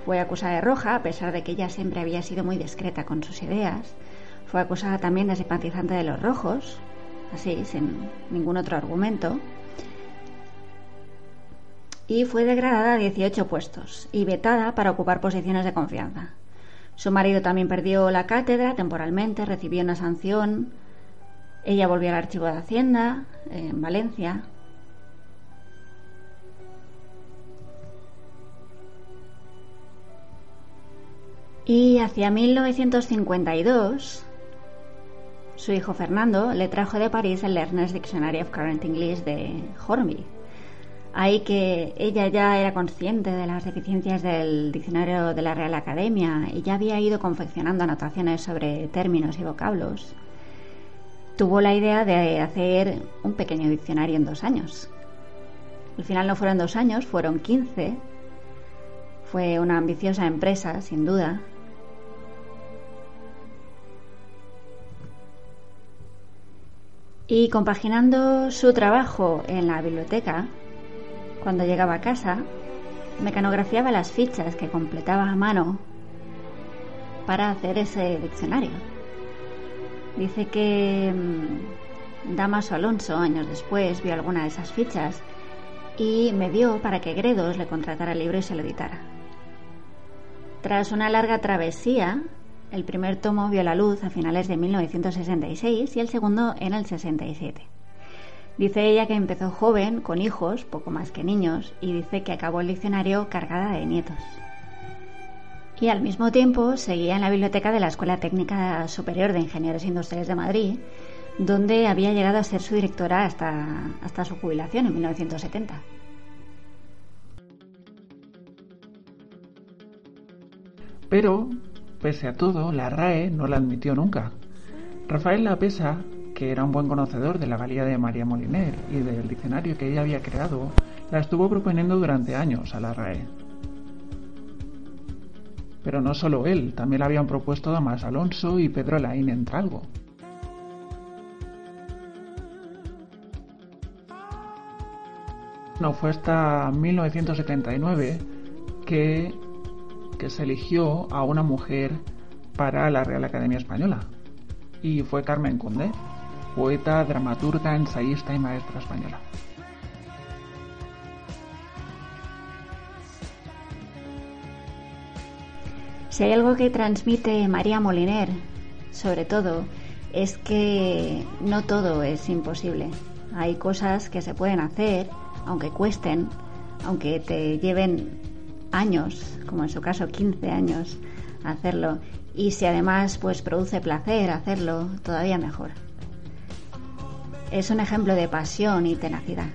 Fue acusada de roja, a pesar de que ella siempre había sido muy discreta con sus ideas. Fue acusada también de simpatizante de los rojos, así, sin ningún otro argumento y fue degradada a 18 puestos y vetada para ocupar posiciones de confianza. Su marido también perdió la cátedra temporalmente, recibió una sanción. Ella volvió al archivo de Hacienda eh, en Valencia. Y hacia 1952, su hijo Fernando le trajo de París el Learner's Dictionary of Current English de Hornby Ahí que ella ya era consciente de las deficiencias del diccionario de la Real Academia y ya había ido confeccionando anotaciones sobre términos y vocablos. Tuvo la idea de hacer un pequeño diccionario en dos años. Al final no fueron dos años, fueron 15. Fue una ambiciosa empresa, sin duda, Y compaginando su trabajo en la biblioteca, cuando llegaba a casa, mecanografiaba las fichas que completaba a mano para hacer ese diccionario. Dice que mm, Damaso Alonso, años después, vio alguna de esas fichas y me dio para que Gredos le contratara el libro y se lo editara. Tras una larga travesía, el primer tomo vio la luz a finales de 1966 y el segundo en el 67. Dice ella que empezó joven, con hijos, poco más que niños, y dice que acabó el diccionario cargada de nietos. Y al mismo tiempo seguía en la biblioteca de la Escuela Técnica Superior de Ingenieros Industriales de Madrid, donde había llegado a ser su directora hasta, hasta su jubilación en 1970. Pero Pese a todo, la RAE no la admitió nunca. Rafael Lapesa, que era un buen conocedor de la valía de María Moliner y del diccionario que ella había creado, la estuvo proponiendo durante años a la RAE. Pero no solo él, también la habían propuesto Damas Alonso y Pedro Laín Entralgo. No fue hasta 1979 que que se eligió a una mujer para la Real Academia Española. Y fue Carmen Condé, poeta, dramaturga, ensayista y maestra española. Si hay algo que transmite María Moliner, sobre todo, es que no todo es imposible. Hay cosas que se pueden hacer, aunque cuesten, aunque te lleven años, como en su caso 15 años, hacerlo. Y si además pues produce placer hacerlo, todavía mejor. Es un ejemplo de pasión y tenacidad.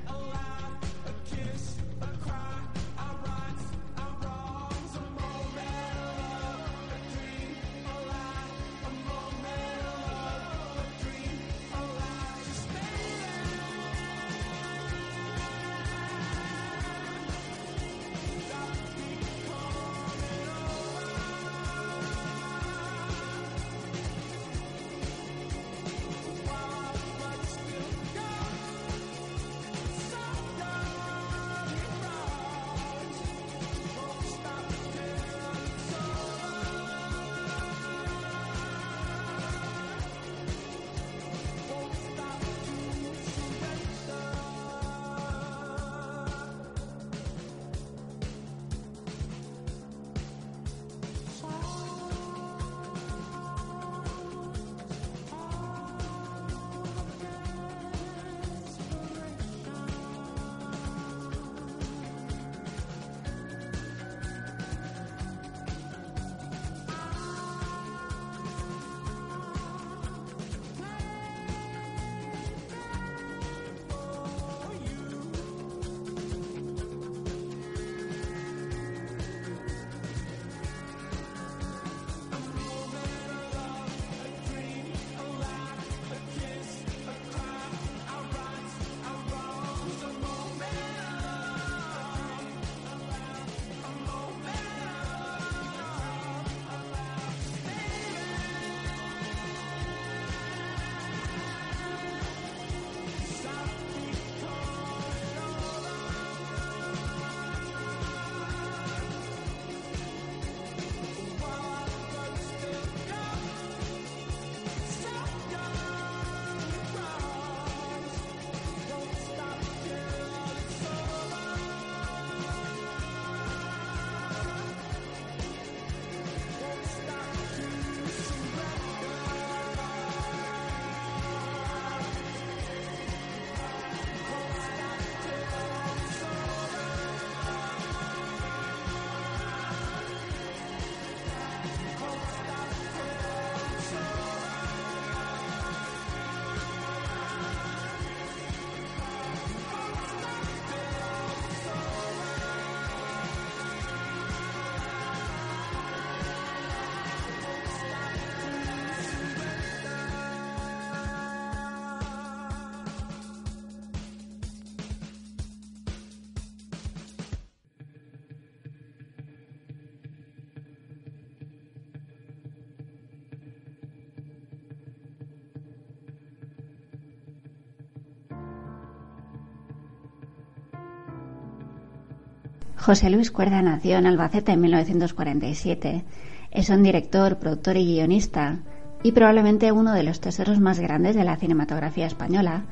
José Luis Cuerda nació en Albacete en 1947. Es un director, productor y guionista y probablemente uno de los tesoros más grandes de la cinematografía española,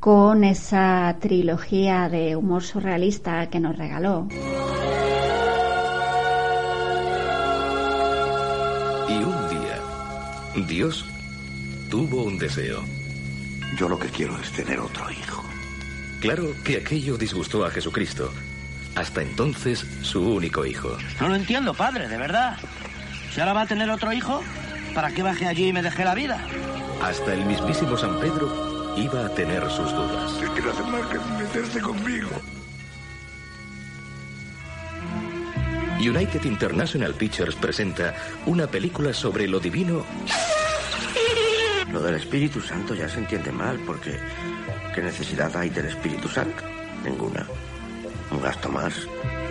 con esa trilogía de humor surrealista que nos regaló. Y un día, Dios tuvo un deseo. Yo lo que quiero es tener otro hijo. Claro que aquello disgustó a Jesucristo. Hasta entonces, su único hijo. No lo entiendo, padre, de verdad. Si ahora va a tener otro hijo, ¿para qué bajé allí y me dejé la vida? Hasta el mismísimo San Pedro iba a tener sus dudas. ¿Qué quiere hacer más que meterse conmigo? United International Pictures presenta una película sobre lo divino Lo del Espíritu Santo ya se entiende mal, porque ¿qué necesidad hay del Espíritu Santo? Ninguna. Un gasto más.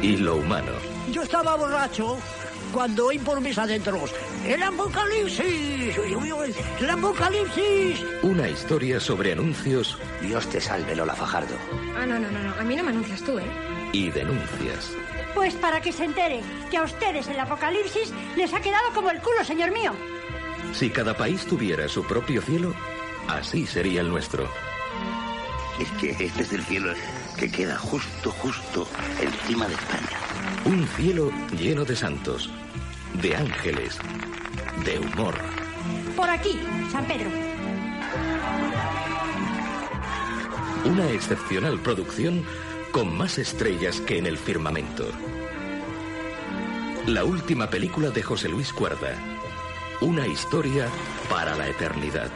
y lo humano. Yo estaba borracho cuando oí por mis adentros. ¡El apocalipsis! ¡El apocalipsis! Una historia sobre anuncios Dios te salve, Lola Fajardo. Ah, no, no, no, no. A mí no me anuncias tú, ¿eh? y denuncias. Pues para que se entere que a ustedes el apocalipsis les ha quedado como el culo, señor mío. Si cada país tuviera su propio cielo, así sería el nuestro. Es que este es el cielo que queda justo, justo encima de España. Un cielo lleno de santos, de ángeles, de humor. Por aquí, San Pedro. Una excepcional producción con más estrellas que en el firmamento. La última película de José Luis Cuerda. Una historia para la eternidad.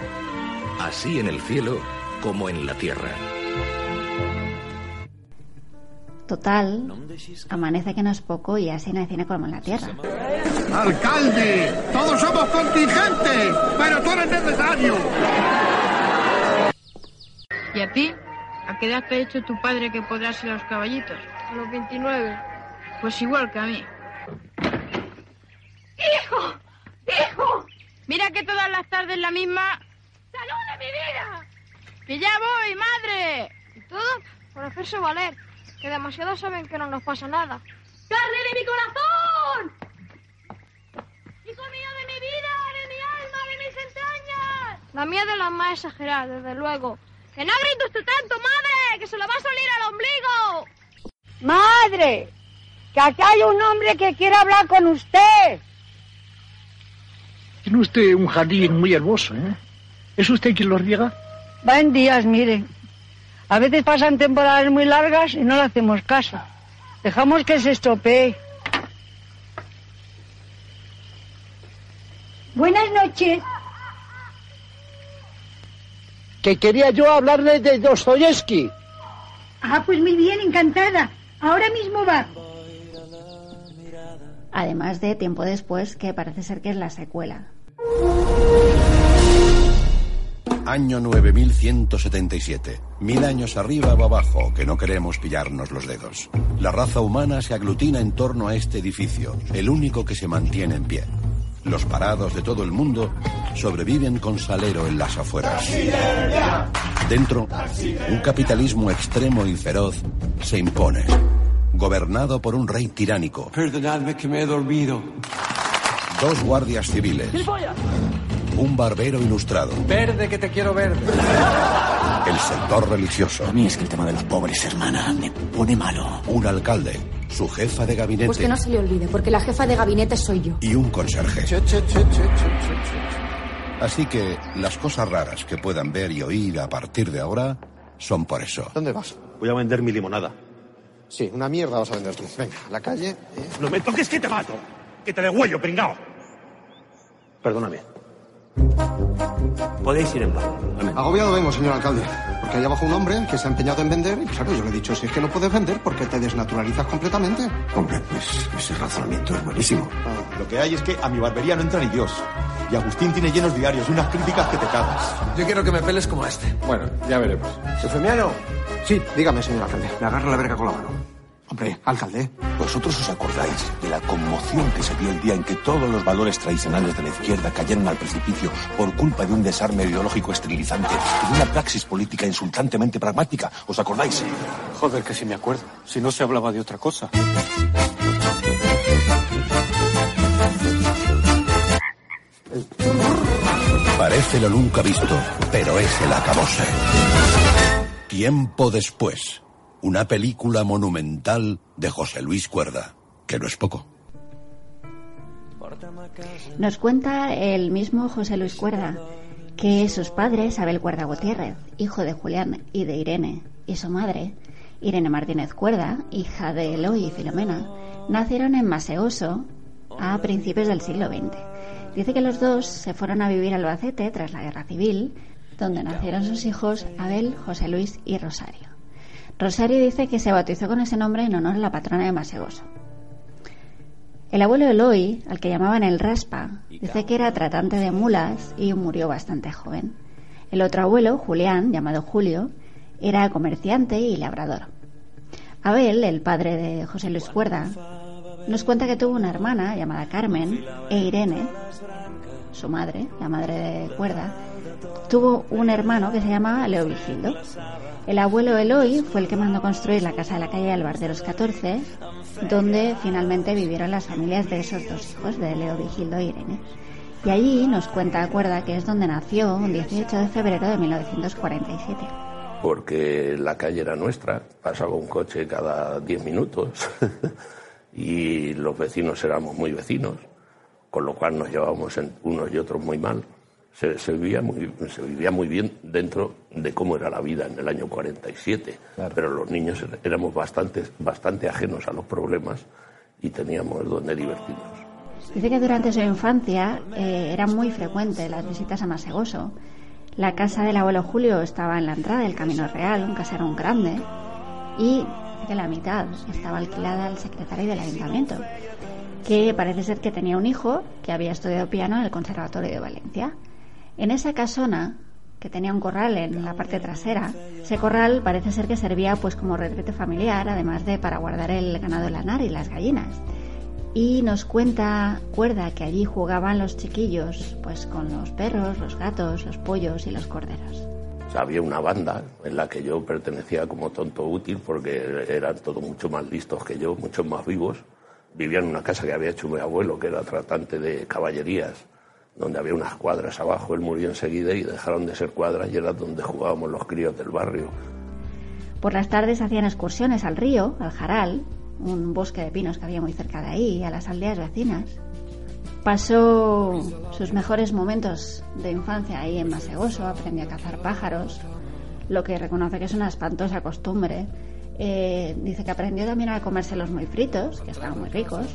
Así en el cielo como en la tierra. Total, amanece que no es poco y así no hay cine como en la Tierra. ¡Alcalde! ¡Todos somos contingentes! ¡Pero tú eres necesario! ¿Y a ti? ¿A qué edad te ha dicho tu padre que podrás ir a los caballitos? A los 29. Pues igual que a mí. ¡Hijo! ¡Hijo! Mira que todas las tardes la misma... ¡Salud de mi vida! ¡Que ya voy, madre! Y todo por hacerse valer, que demasiado saben que no nos pasa nada. ¡Carne de mi corazón! ¡Hijo mío de mi vida, de mi alma, de mis entrañas! La mía de las más exageradas, desde luego. ¡Que no grites usted tanto, madre! ¡Que se lo va a salir al ombligo! ¡Madre! ¡Que aquí hay un hombre que quiere hablar con usted! Tiene usted un jardín muy hermoso, ¿eh? ¿Es usted quien lo riega? Va en días, mire. A veces pasan temporadas muy largas y no le hacemos caso. Dejamos que se estropee. Buenas noches. Que quería yo hablarle de Dostoyevsky. Ah, pues muy bien, encantada. Ahora mismo va. Además de tiempo después, que parece ser que es la secuela. Año 9177. Mil años arriba o abajo, que no queremos pillarnos los dedos. La raza humana se aglutina en torno a este edificio, el único que se mantiene en pie. Los parados de todo el mundo sobreviven con salero en las afueras. Dentro, un capitalismo extremo y feroz se impone, gobernado por un rey tiránico. Perdonadme que me he dormido. Dos guardias civiles, un barbero ilustrado, Verde que te quiero verde. el sector religioso. A mí es que el tema de los pobres, hermana, me pone malo. Un alcalde, su jefa de gabinete Pues que no se le olvide, porque la jefa de gabinete soy yo. y un conserje. Así que las cosas raras que puedan ver y oír a partir de ahora son por eso. ¿Dónde vas? Voy a vender mi limonada. Sí, una mierda vas a vender tú. Venga, a la calle. ¿eh? No me toques que te mato. Que te degüello, pringao. Perdóname. Podéis ir en paz. Agobiado vengo, señor alcalde. Porque hay abajo un hombre que se ha empeñado en vender y claro, yo le he dicho, si es que no puedes vender porque te desnaturalizas completamente. Hombre, pues ese razonamiento es buenísimo. Ah. Lo que hay es que a mi barbería no entra ni Dios. Y Agustín tiene llenos diarios y unas críticas que te cagas. Yo quiero que me peles como a este. Bueno, ya veremos. ¿Eufemiano? Sí, dígame, señor alcalde. Me agarra la verga con la mano. Hombre, alcalde. Vosotros os acordáis de la conmoción que se dio el día en que todos los valores tradicionales de la izquierda cayeron al precipicio por culpa de un desarme ideológico esterilizante y de una praxis política insultantemente pragmática. ¿Os acordáis? Joder, que sí me acuerdo. Si no se hablaba de otra cosa. Parece lo nunca visto, pero es el acabose. Tiempo después. Una película monumental de José Luis Cuerda, que no es poco. Nos cuenta el mismo José Luis Cuerda que sus padres, Abel Cuerda Gutiérrez, hijo de Julián y de Irene, y su madre, Irene Martínez Cuerda, hija de Eloy y Filomena, nacieron en Maseoso a principios del siglo XX. Dice que los dos se fueron a vivir al Albacete tras la Guerra Civil, donde nacieron sus hijos Abel, José Luis y Rosario. Rosario dice que se bautizó con ese nombre en honor a la patrona de Masegoso. El abuelo Eloy, al que llamaban el Raspa, dice que era tratante de mulas y murió bastante joven. El otro abuelo, Julián, llamado Julio, era comerciante y labrador. Abel, el padre de José Luis Cuerda, nos cuenta que tuvo una hermana llamada Carmen e Irene, su madre, la madre de Cuerda, tuvo un hermano que se llamaba Leo Vigildo. El abuelo Eloy fue el que mandó construir la casa de la calle Albarderos 14, donde finalmente vivieron las familias de esos dos hijos, de Leo Vigildo e Irene. Y allí nos cuenta Cuerda que es donde nació un 18 de febrero de 1947 porque la calle era nuestra, pasaba un coche cada 10 minutos y los vecinos éramos muy vecinos, con lo cual nos llevábamos unos y otros muy mal. Se, vivía muy, se vivía muy bien dentro de cómo era la vida en el año 47, pero los niños éramos bastante, bastante ajenos a los problemas y teníamos donde divertirnos. Dice que durante su infancia eh, era muy frecuente las visitas a Masegoso la casa del abuelo Julio estaba en la entrada del Camino Real, un caserón grande, y de la mitad estaba alquilada al secretario del ayuntamiento, que parece ser que tenía un hijo que había estudiado piano en el Conservatorio de Valencia. En esa casona, que tenía un corral en la parte trasera, ese corral parece ser que servía pues como retrete familiar, además de para guardar el ganado lanar y las gallinas y nos cuenta, cuerda, que allí jugaban los chiquillos, pues con los perros, los gatos, los pollos y los corderos. había una banda en la que yo pertenecía como tonto útil porque eran todos mucho más listos que yo, mucho más vivos. Vivía en una casa que había hecho mi abuelo, que era tratante de caballerías, donde había unas cuadras abajo. Él murió enseguida y dejaron de ser cuadras y era donde jugábamos los críos del barrio. Por las tardes hacían excursiones al río, al Jaral, un bosque de pinos que había muy cerca de ahí, a las aldeas vecinas. Pasó sus mejores momentos de infancia ahí en Masegoso, aprendió a cazar pájaros, lo que reconoce que es una espantosa costumbre. Eh, dice que aprendió también a comérselos muy fritos, que estaban muy ricos,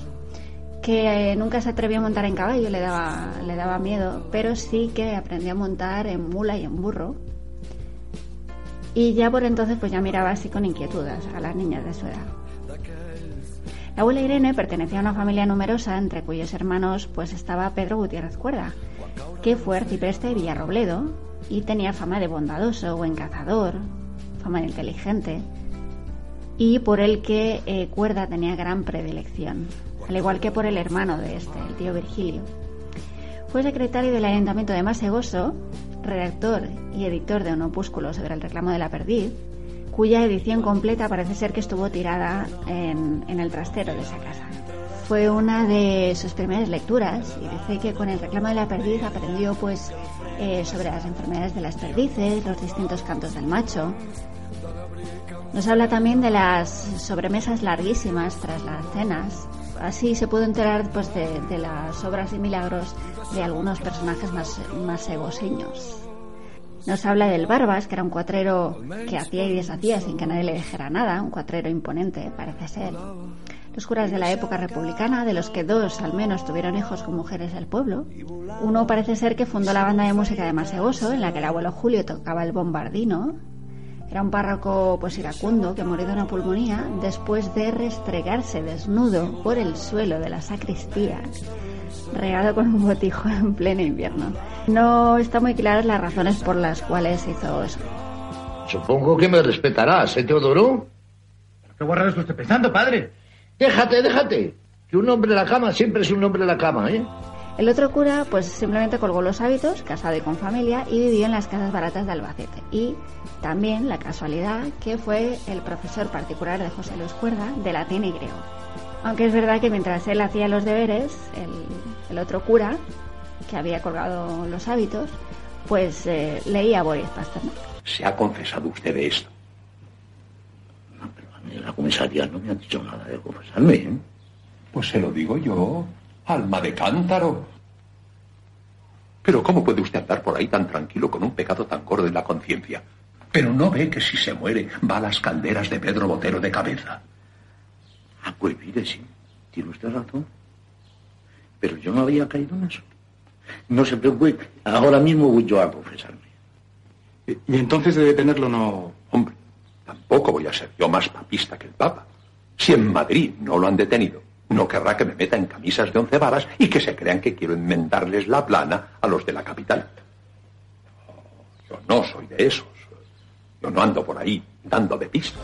que eh, nunca se atrevió a montar en caballo, le daba, le daba miedo, pero sí que aprendió a montar en mula y en burro. Y ya por entonces pues ya miraba así con inquietudes a las niñas de su edad. La abuela Irene pertenecía a una familia numerosa, entre cuyos hermanos pues estaba Pedro Gutiérrez Cuerda, que fue arcipreste de Villarrobledo y tenía fama de bondadoso, buen cazador, fama de inteligente, y por el que eh, Cuerda tenía gran predilección, al igual que por el hermano de este, el tío Virgilio. Fue secretario del Ayuntamiento de Masegoso, redactor y editor de un opúsculo sobre el reclamo de la perdiz, cuya edición completa parece ser que estuvo tirada en, el trastero de esa casa. Fue una de sus primeras lecturas y dice que con el reclamo de la perdiz aprendió pues eh, sobre las enfermedades de las perdices, los distintos cantos del macho. Nos habla también de las sobremesas larguísimas tras las cenas. Así se pudo enterar pues de, las obras y milagros de algunos personajes más, más. Nos habla del Barbas, que era un cuatrero que hacía y deshacía sin que nadie le dijera nada, un cuatrero imponente, parece ser. Los curas de la época republicana, de los que dos al menos tuvieron hijos con mujeres del pueblo. Uno parece ser que fundó la banda de música de Masegoso, en la que el abuelo Julio tocaba el bombardino. Era un párroco pues iracundo que murió de una pulmonía después de restregarse desnudo por el suelo de la sacristía regado con un botijo en pleno invierno. No está muy claras las razones por las cuales hizo eso. Supongo que me respetarás, ¿eh, Teodoro? ¿Qué guarrada está usted pensando, padre? Déjate, déjate. Que un hombre en la cama siempre es un hombre en la cama, ¿eh? El otro cura, pues simplemente colgó los hábitos, casado y con familia, y vivió en las casas baratas de Albacete. Y también la casualidad que fue el profesor particular de José Luis Cuerda de latín y griego. Aunque es verdad que mientras él hacía los deberes, el, el otro cura, que había colgado los hábitos, pues eh, leía a Boris Pasternak. ¿Se ha confesado usted de esto? En la comisaría no me han dicho nada de confesarme, ¿eh? Pues se lo digo yo, alma de cántaro. Pero ¿cómo puede usted andar por ahí tan tranquilo con un pecado tan gordo en la conciencia? Pero no ve que si se muere va a las calderas de Pedro Botero de cabeza. Ah, pues mire, sí, tiene usted razón. Pero yo no había caído en eso. No se preocupe, ahora mismo voy yo a confesarme. Y entonces de detenerlo no... Hombre, tampoco voy a ser yo más papista que el Papa. Si en Madrid no lo han detenido, no querrá que me meta en camisas de once varas y que se crean que quiero enmendarles la plana a los de la capital. Yo no soy de esos. Yo no ando por ahí dando de pista.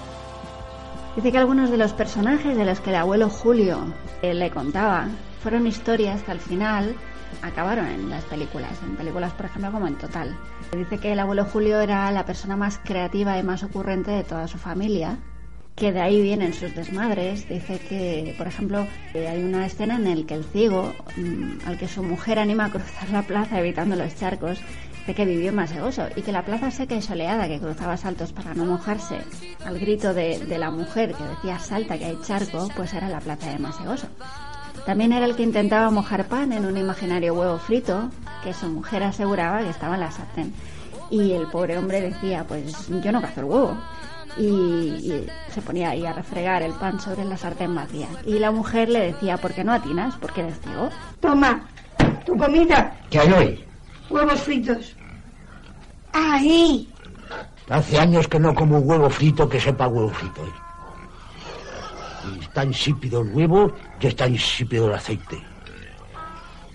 Dice que algunos de los personajes de los que el abuelo Julio eh, le contaba fueron historias que al final acabaron en las películas, en películas por ejemplo como en Total. Dice que el abuelo Julio era la persona más creativa y más ocurrente de toda su familia, que de ahí vienen sus desmadres. Dice que, por ejemplo, hay una escena en la que el ciego, mm, al que su mujer anima a cruzar la plaza evitando los charcos, dice que vivió en Masegoso y que la plaza seca y soleada que cruzaba saltos para no mojarse, al grito de, de la mujer que decía salta que hay charco, pues era la plaza de Masegoso. También era el que intentaba mojar pan en un imaginario huevo frito que su mujer aseguraba que estaba en la sartén. Y el pobre hombre decía, pues yo no cazo el huevo. Y, y se ponía ahí a refregar el pan sobre la sartén vacía. Y la mujer le decía, ¿por qué no atinas? ¿Por qué eres ciego? Toma, tu comida. ¿Qué hay hoy? Huevos fritos. ¡Ahí! Hace años que no como un huevo frito que sepa huevo frito. ¿eh? Y está insípido el huevo y está insípido el aceite.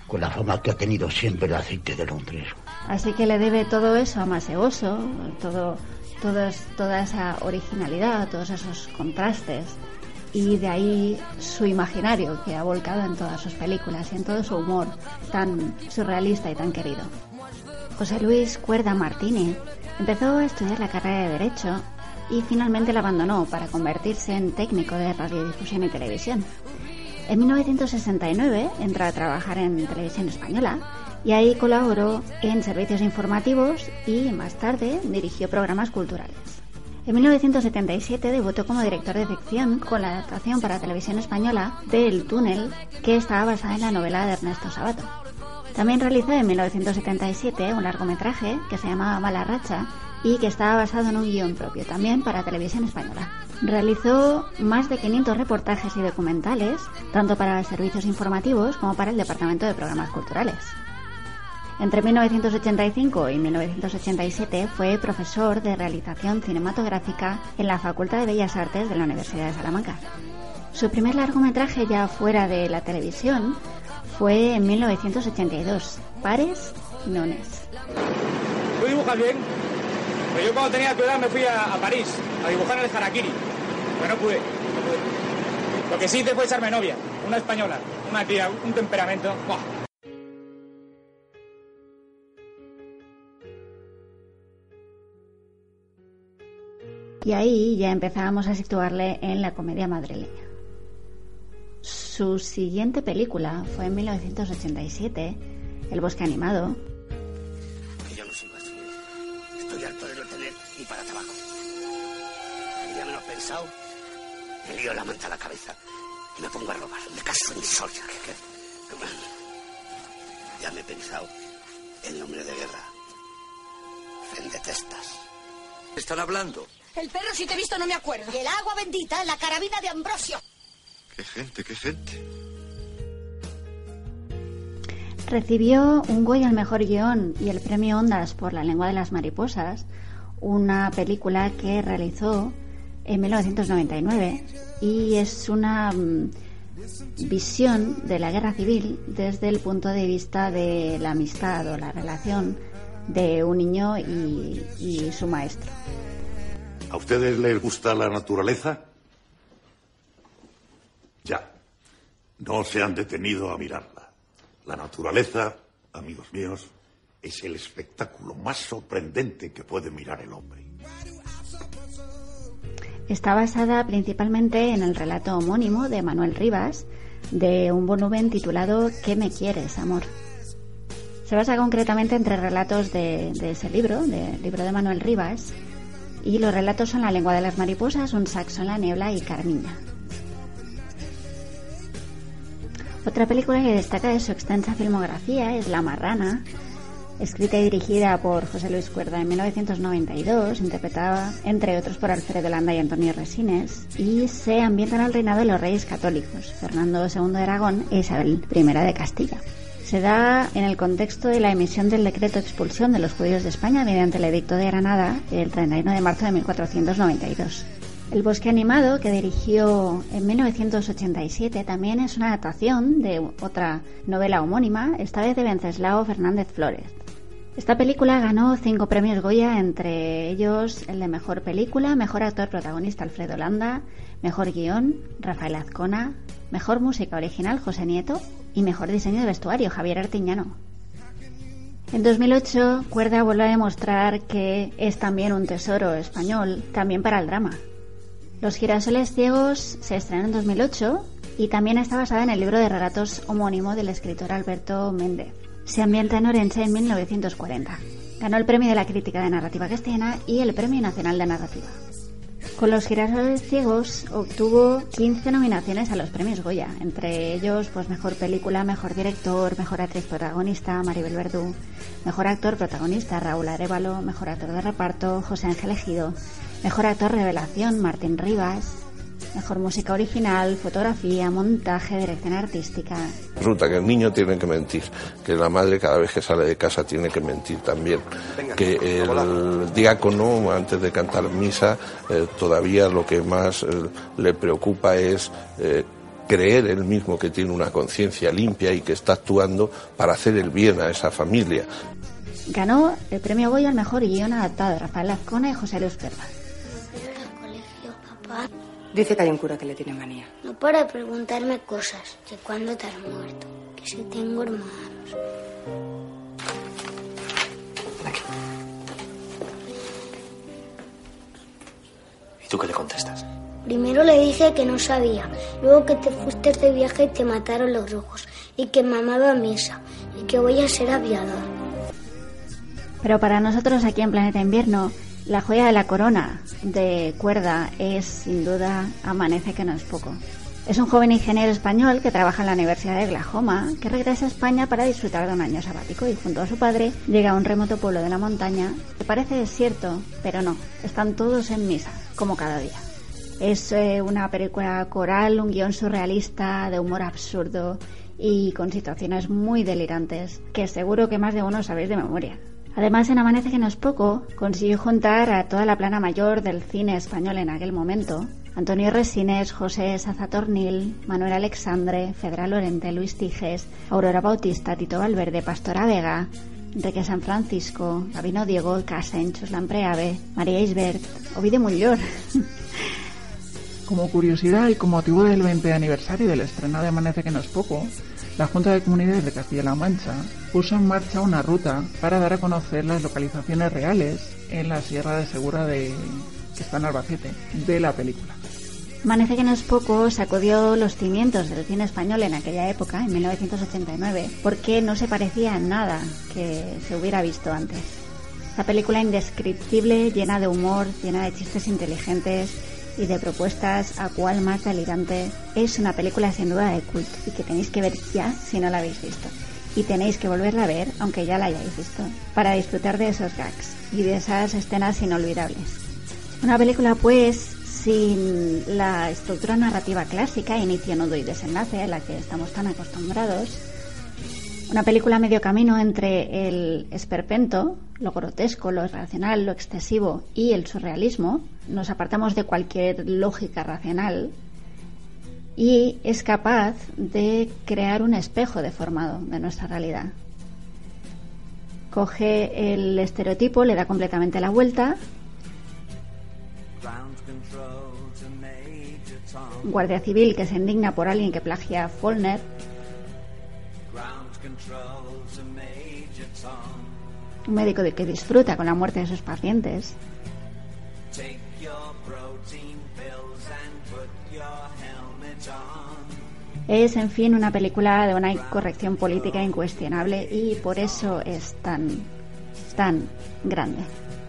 Con la fama que ha tenido siempre el aceite de Londres. Así que le debe todo eso a Masegoso, todo, todos- toda esa originalidad, todos esos contrastes. Y de ahí su imaginario que ha volcado en todas sus películas y en todo su humor tan surrealista y tan querido. José Luis Cuerda Martínez empezó a estudiar la carrera de Derecho y finalmente la abandonó para convertirse en técnico de radiodifusión y televisión. En 1969 entró a trabajar en Televisión Española y ahí colaboró en servicios informativos y más tarde dirigió programas culturales. En 1977 debutó como director de ficción con la adaptación para Televisión Española de El túnel, que estaba basada en la novela de Ernesto Sabato. También realizó en 1977 un largometraje que se llamaba Mala Racha y que estaba basado en un guion propio también para Televisión Española. Realizó más de 500 reportajes y documentales, tanto para servicios informativos como para el Departamento de Programas Culturales. Entre 1985 y 1987 fue profesor de realización cinematográfica en la Facultad de Bellas Artes de la Universidad de Salamanca. Su primer largometraje ya fuera de la televisión fue en 1982, Pares Nones. ¿Tú dibujas bien? Pues yo cuando tenía tu edad me fui a, París a dibujar el harakiri. Pero no pude, no pude. Lo que sí hice fue echarme novia, una española, una tía, un temperamento. ¡buah! Y ahí ya empezábamos a situarle en la comedia madrileña. Su siguiente película fue en 1987, El bosque animado, yo no sigo así. Estoy harto de no tener ni para tabaco. El día menos pensado, me lío la manta a la cabeza y me pongo a robar. Me caso en que- Ya me he pensado el nombre de guerra. Vendetestas. ¿Están hablando? El perro, si te he visto, no me acuerdo. Y el agua bendita, la carabina de Ambrosio. ¡Qué gente, qué gente! Recibió un Goya al mejor guion y el premio Ondas por La lengua de las mariposas, una película que realizó en 1999 y es una mm, visión de la guerra civil desde el punto de vista de la amistad o la relación de un niño y, y su maestro. ¿A ustedes les gusta la naturaleza? Ya. No se han detenido a mirarla. La naturaleza, amigos míos, es el espectáculo más sorprendente que puede mirar el hombre. Está basada principalmente en el relato homónimo de Manuel Rivas, de un volumen titulado ¿Qué me quieres, amor? Se basa concretamente entre relatos de, de ese libro, del libro de Manuel Rivas, y los relatos son La lengua de las mariposas, Un saxo en la niebla y Carmiña. Otra película que destaca de su extensa filmografía es La Marrana, escrita y dirigida por José Luis Cuerda en 1992, interpretada entre otros por Alfredo Landa y Antonio Resines, y se ambienta en el reinado de los reyes católicos, Fernando II de Aragón e Isabel I de Castilla. Se da en el contexto de la emisión del decreto de expulsión de los judíos de España mediante el edicto de Granada el 31 de marzo de 1492. El bosque animado, que dirigió en 1987, también es una adaptación de otra novela homónima, esta vez de Venceslao Fernández Flores. Esta película ganó cinco premios Goya, entre ellos el de Mejor Película, Mejor Actor Protagonista Alfredo Landa, Mejor Guión Rafael Azcona, Mejor Música Original José Nieto y Mejor Diseño de Vestuario Javier Artiñano. En 2008, Cuerda vuelve a demostrar que es también un tesoro español, también para el drama. Los girasoles ciegos se estrenó en 2008 y también está basada en el libro de relatos homónimo del escritor Alberto Méndez. Se ambienta en Orense en 1940. Ganó el premio de la crítica de narrativa cristiana y el premio nacional de narrativa. Con los girasoles ciegos obtuvo 15 nominaciones a los premios Goya, entre ellos pues mejor película, mejor director, mejor actriz protagonista Maribel Verdú, mejor actor protagonista Raúl Arevalo, mejor actor de reparto José Ángel Ejido, Mejor actor revelación Martín Rivas. Mejor música original, fotografía, montaje, dirección artística. Resulta que el niño tiene que mentir, que la madre cada vez que sale de casa tiene que mentir también, que el diácono antes de cantar misa eh, todavía lo que más eh, le preocupa es eh, creer él mismo que tiene una conciencia limpia y que está actuando para hacer el bien a esa familia. Ganó el premio Goya al mejor guion adaptado de Rafael Azcona y José Luis Perla. Dice que hay un cura que le tiene manía. No para de preguntarme cosas, que cuándo te has muerto, que si tengo hermanos. ¿Y tú qué le contestas? Primero le dije que no sabía, luego que te fuiste de viaje y te mataron los rojos, y que mamaba misa, y que voy a ser aviador. Pero para nosotros aquí en Planeta Invierno, la joya de la corona de cuerda es sin duda Amanece que no es poco. Es un joven ingeniero español que trabaja en la Universidad de Oklahoma, que regresa a España para disfrutar de un año sabático y junto a su padre llega a un remoto pueblo de la montaña que parece desierto, pero no, están todos en misa, como cada día. Es eh, una película coral, un guion surrealista, de humor absurdo y con situaciones muy delirantes, que seguro que más de uno sabéis de memoria. Además, en Amanece que no es poco, consiguió juntar a toda la plana mayor del cine español en aquel momento. Antonio Resines, José Sazatornil, Manuel Alexandre, Fedra Lorente, Luis Tijes, Aurora Bautista, Tito Valverde, Pastora Vega, Enrique San Francisco, Gabino Diego, Casen, Chuslan Preave, María Isbert, Ovidio Mullor. Como curiosidad y como motivo del 20 aniversario del estreno de Amanece que no es poco, la Junta de Comunidades de Castilla-La Mancha puso en marcha una ruta para dar a conocer las localizaciones reales en la Sierra de Segura de que Albacete de la película. Amanece que no es poco sacudió los cimientos del cine español en aquella época, en 1989, porque no se parecía a nada que se hubiera visto antes. La película indescriptible, llena de humor, llena de chistes inteligentes, y de propuestas a cual más delirante. Es una película sin duda de culto y que tenéis que ver ya si no la habéis visto. Y tenéis que volverla a ver aunque ya la hayáis visto, para disfrutar de esos gags y de esas escenas inolvidables. Una película pues sin la estructura narrativa clásica, inicio, nudo y desenlace a la que estamos tan acostumbrados, una película medio camino entre el esperpento, lo grotesco, lo irracional, lo excesivo y el surrealismo. Nos apartamos de cualquier lógica racional y es capaz de crear un espejo deformado de nuestra realidad. Coge el estereotipo, le da completamente la vuelta un guardia civil que se indigna por alguien que plagia a Follner, un médico de que disfruta con la muerte de sus pacientes, Es, en fin, una película de una corrección política incuestionable y por eso es tan, tan grande.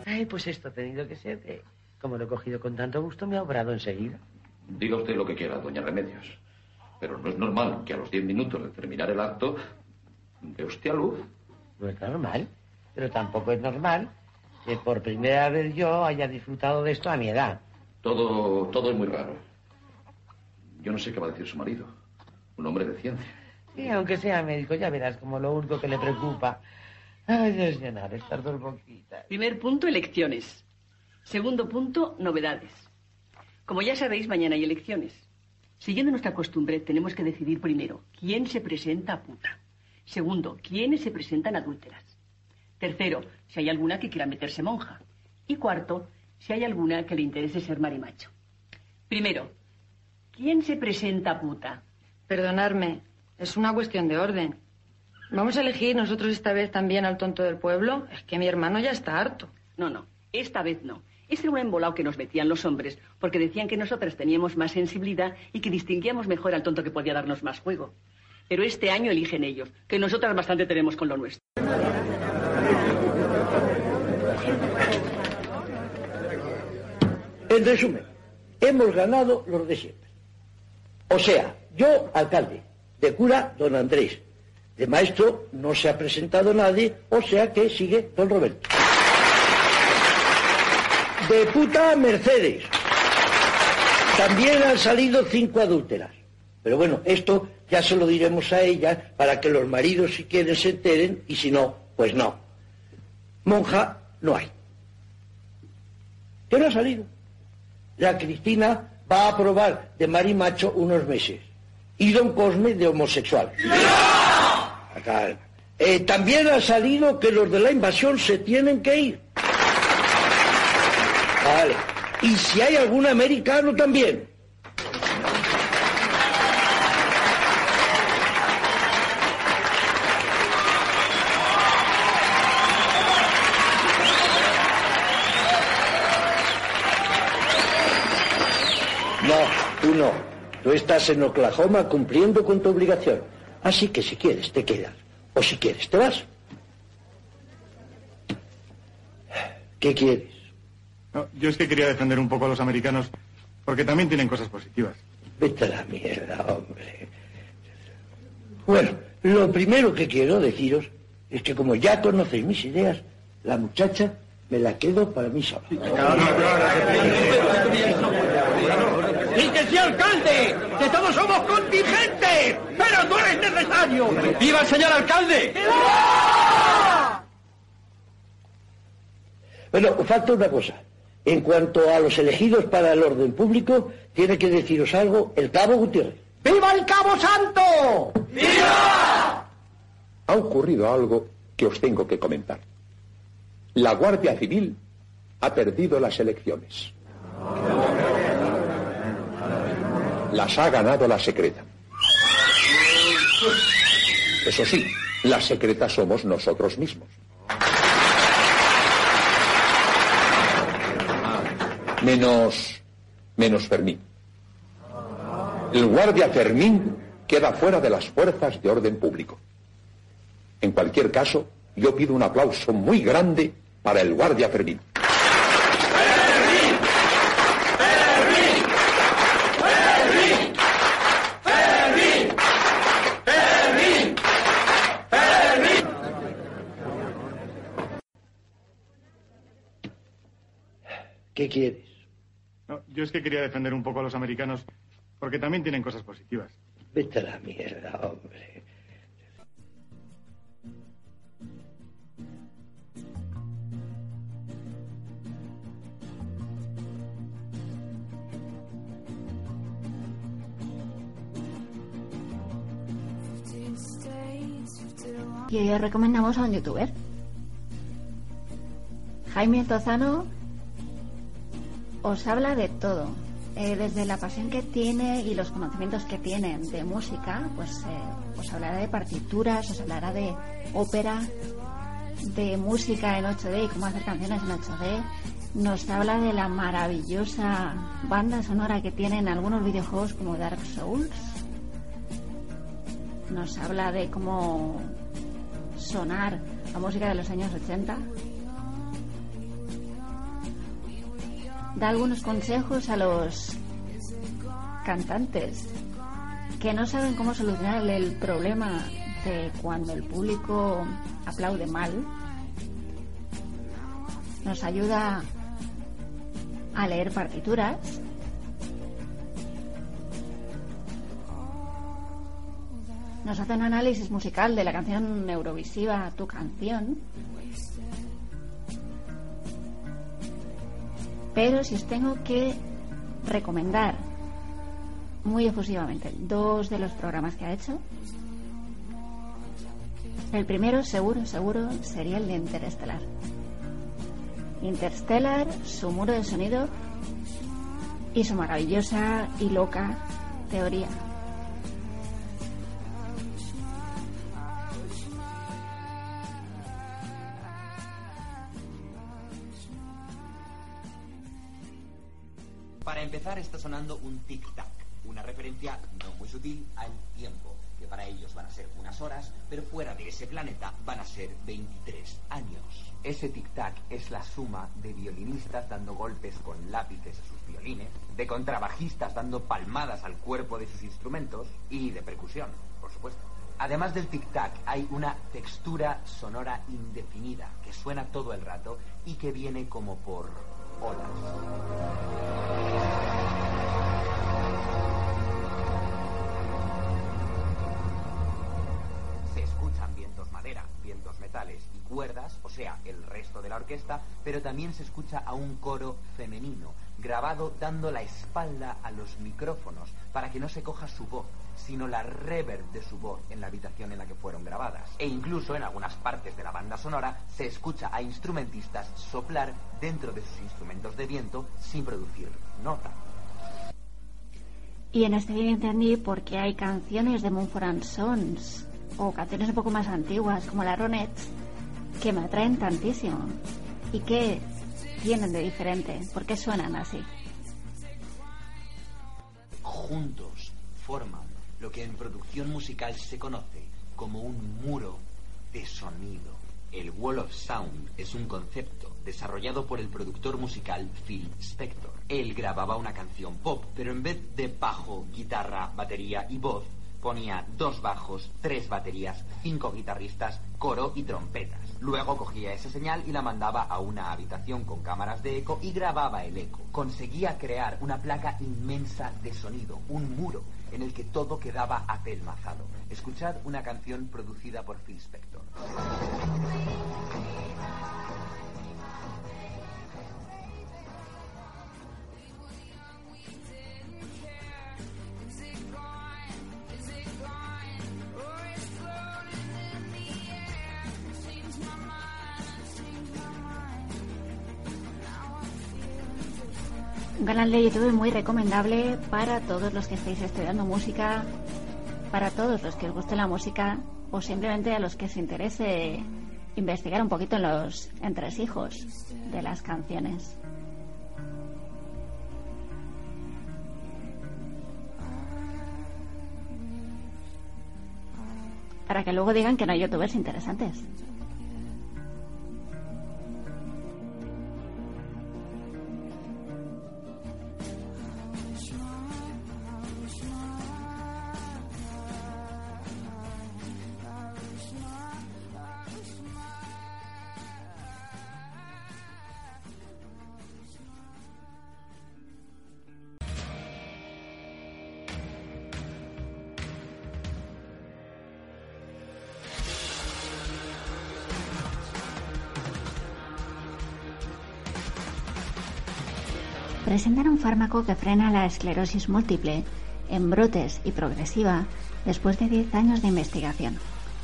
Ay, pues esto ha tenido que ser que, como lo he cogido con tanto gusto, me ha obrado enseguida. Diga usted lo que quiera, doña Remedios. Pero no es normal que a los diez minutos de terminar el acto dé usted a luz. No es normal, pero tampoco es normal que por primera vez yo haya disfrutado de esto a mi edad. Todo, todo es muy raro. Yo no sé qué va a decir su marido. Un hombre de ciencia. Sí, aunque sea médico, ya verás como lo único que le preocupa. Ay, es llenar estas dos boquitas. Primer punto, elecciones. Segundo punto, novedades. Como ya sabéis, mañana hay elecciones. Siguiendo nuestra costumbre, tenemos que decidir primero quién se presenta a puta. Segundo, quiénes se presentan adúlteras. Tercero, si hay alguna que quiera meterse monja. Y cuarto, si hay alguna que le interese ser marimacho. Primero, ¿quién se presenta puta? Perdonadme, es una cuestión de orden. ¿Vamos a elegir nosotros esta vez también al tonto del pueblo? Es que mi hermano ya está harto. No, no, esta vez no. Ese era un embolado que nos metían los hombres, porque decían que nosotras teníamos más sensibilidad y que distinguíamos mejor al tonto que podía darnos más juego. Pero este año eligen ellos, que nosotras bastante tenemos con lo nuestro. En resumen, hemos ganado los de siempre. O sea, yo, alcalde, de cura, don Andrés, de maestro no se ha presentado nadie, o sea que sigue don Roberto. De puta, Mercedes. También han salido cinco adúlteras. Pero bueno, esto ya se lo diremos a ellas para que los maridos si quieren se enteren y si no, pues no. Monja no hay. ¿Qué no ha salido? La Cristina va a probar de marimacho unos meses y don Cosme de homosexual. Eh, también ha salido que los de la invasión se tienen que ir. Vale. Y si hay algún americano también. No, tú no. Tú estás en Oklahoma cumpliendo con tu obligación. Así que si quieres te quedas. O si quieres te vas. ¿Qué quieres? No, yo es que quería defender un poco a los americanos porque también tienen cosas positivas. Vete a la mierda, hombre. Bueno, lo primero que quiero deciros es que como ya conocéis mis ideas, la muchacha me la quedo para mí sola. ¡Y que sí, alcalde! ¡Que todos somos contingentes! ¡Pero no es necesario! ¡Viva el señor alcalde! Bueno, falta una cosa. En cuanto a los elegidos para el orden público, tiene que deciros algo el cabo Gutiérrez. ¡Viva el Cabo Santo! Ha ocurrido algo que os tengo que comentar. La Guardia Civil ha perdido las elecciones. Las ha ganado la secreta. Eso sí, la secreta somos nosotros mismos. Menos. menos Fermín. El guardia Fermín queda fuera de las fuerzas de orden público. En cualquier caso, yo pido un aplauso muy grande para el guardia Fermín. ¿Qué quieres? No, yo es que quería defender un poco a los americanos porque también tienen cosas positivas. Vete a la mierda, hombre. Y hoy os recomendamos a un youtuber. Jaime Tozano os habla de todo. eh, desde la pasión que tiene y los conocimientos que tiene de música, pues eh, os hablará de partituras, os hablará de ópera, de música en 8D y cómo hacer canciones en 8D. Nos habla de la maravillosa banda sonora que tienen algunos videojuegos como Dark Souls. Nos habla de cómo sonar la música de los años 80. Da algunos consejos a los cantantes que no saben cómo solucionar el problema de cuando el público aplaude mal. Nos ayuda a leer partituras. Nos hace un análisis musical de la canción Eurovisiva Tu canción. Pero si os tengo que recomendar muy efusivamente dos de los programas que ha hecho, el primero, seguro, seguro, sería el de Interestelar. Interstellar, su muro de sonido y su maravillosa y loca teoría. Tic-tac, una referencia no muy sutil al tiempo, que para ellos van a ser unas horas, pero fuera de ese planeta van a ser 23 años. Ese tic-tac es la suma de violinistas dando golpes con lápices a sus violines, de contrabajistas dando palmadas al cuerpo de sus instrumentos y de percusión, por supuesto. Además del tic-tac, hay una textura sonora indefinida que suena todo el rato y que viene como por olas. Se escuchan vientos madera, vientos metales y cuerdas, o sea, el resto de la orquesta, pero también se escucha a un coro femenino, grabado dando la espalda a los micrófonos para que no se coja su voz, sino la reverb de su voz en la habitación en la que fueron grabadas. E incluso en algunas partes de la banda sonora se escucha a instrumentistas soplar dentro de sus instrumentos de viento sin producir nota. Y en este vídeo entendí por qué hay canciones de Mumford and Sons o canciones un poco más antiguas como la Ronettes que me atraen tantísimo y que tienen de diferente, por qué suenan así. Juntos forman lo que en producción musical se conoce como un muro de sonido. El Wall of Sound es un concepto desarrollado por el productor musical Phil Spector. Él grababa una canción pop, pero en vez de bajo, guitarra, batería y voz, ponía dos bajos, tres baterías, cinco guitarristas, coro y trompetas. Luego cogía esa señal y la mandaba a una habitación con cámaras de eco y grababa el eco. Conseguía crear una placa inmensa de sonido, un muro, en el que todo quedaba apelmazado. Escuchad una canción producida por Phil Spector. Canal de YouTube muy recomendable para todos los que estéis estudiando música, para todos los que os guste la música o simplemente a los que os interese investigar un poquito en los entresijos de las canciones. Para que luego digan que no hay youtubers interesantes. Fármaco que frena la esclerosis múltiple en brotes y progresiva después de 10 años de investigación.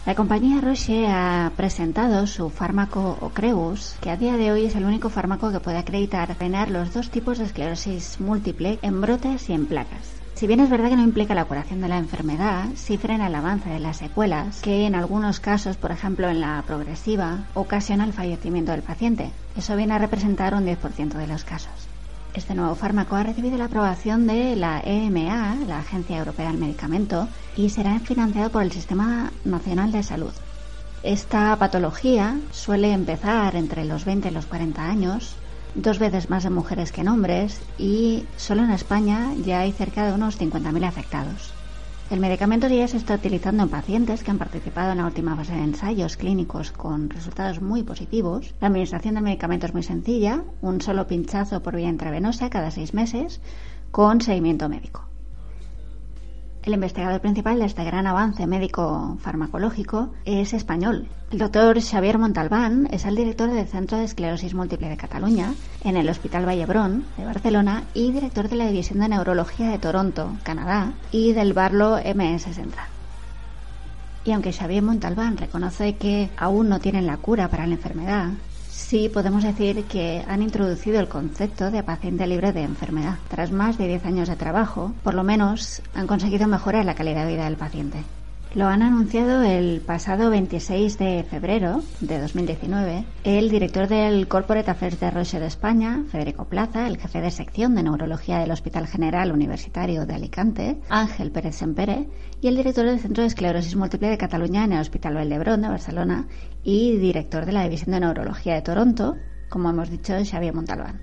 La compañía Roche ha presentado su fármaco Ocrevus, que a día de hoy es el único fármaco que puede acreditar frenar los dos tipos de esclerosis múltiple en brotes y en placas. Si bien es verdad que no implica la curación de la enfermedad, sí frena el avance de las secuelas, que en algunos casos, por ejemplo en la progresiva, ocasiona el fallecimiento del paciente. Eso viene a representar un 10% de los casos. Este nuevo fármaco ha recibido la aprobación de la EMA, la Agencia Europea del Medicamento, y será financiado por el Sistema Nacional de Salud. Esta patología suele empezar entre los 20 y los 40 años, dos veces más en mujeres que en hombres, y solo en España ya hay cerca de unos 50.000 afectados. El medicamento ya se está utilizando en pacientes que han participado en la última fase de ensayos clínicos con resultados muy positivos. La administración del medicamento es muy sencilla, un solo pinchazo por vía intravenosa cada seis meses con seguimiento médico. El investigador principal de este gran avance médico farmacológico es español. El doctor Xavier Montalbán es el director del Centro de Esclerosis Múltiple de Cataluña en el Hospital Vallebrón de Barcelona y director de la División de Neurología de Toronto, Canadá, y del Barlow MS Central. Y aunque Xavier Montalbán reconoce que aún no tienen la cura para la enfermedad, sí podemos decir que han introducido el concepto de paciente libre de enfermedad. Tras más de 10 años de trabajo, por lo menos han conseguido mejorar la calidad de vida del paciente. Lo han anunciado el pasado 26 de febrero de 2019 el director del Corporate Affairs de Roche de España, Federico Plaza, el jefe de sección de neurología del Hospital General Universitario de Alicante, Ángel Pérez Sempere, y el director del Centro de Esclerosis Múltiple de Cataluña en el Hospital Valdebrón de Barcelona y director de la División de Neurología de Toronto, como hemos dicho, Xavier Montalbán.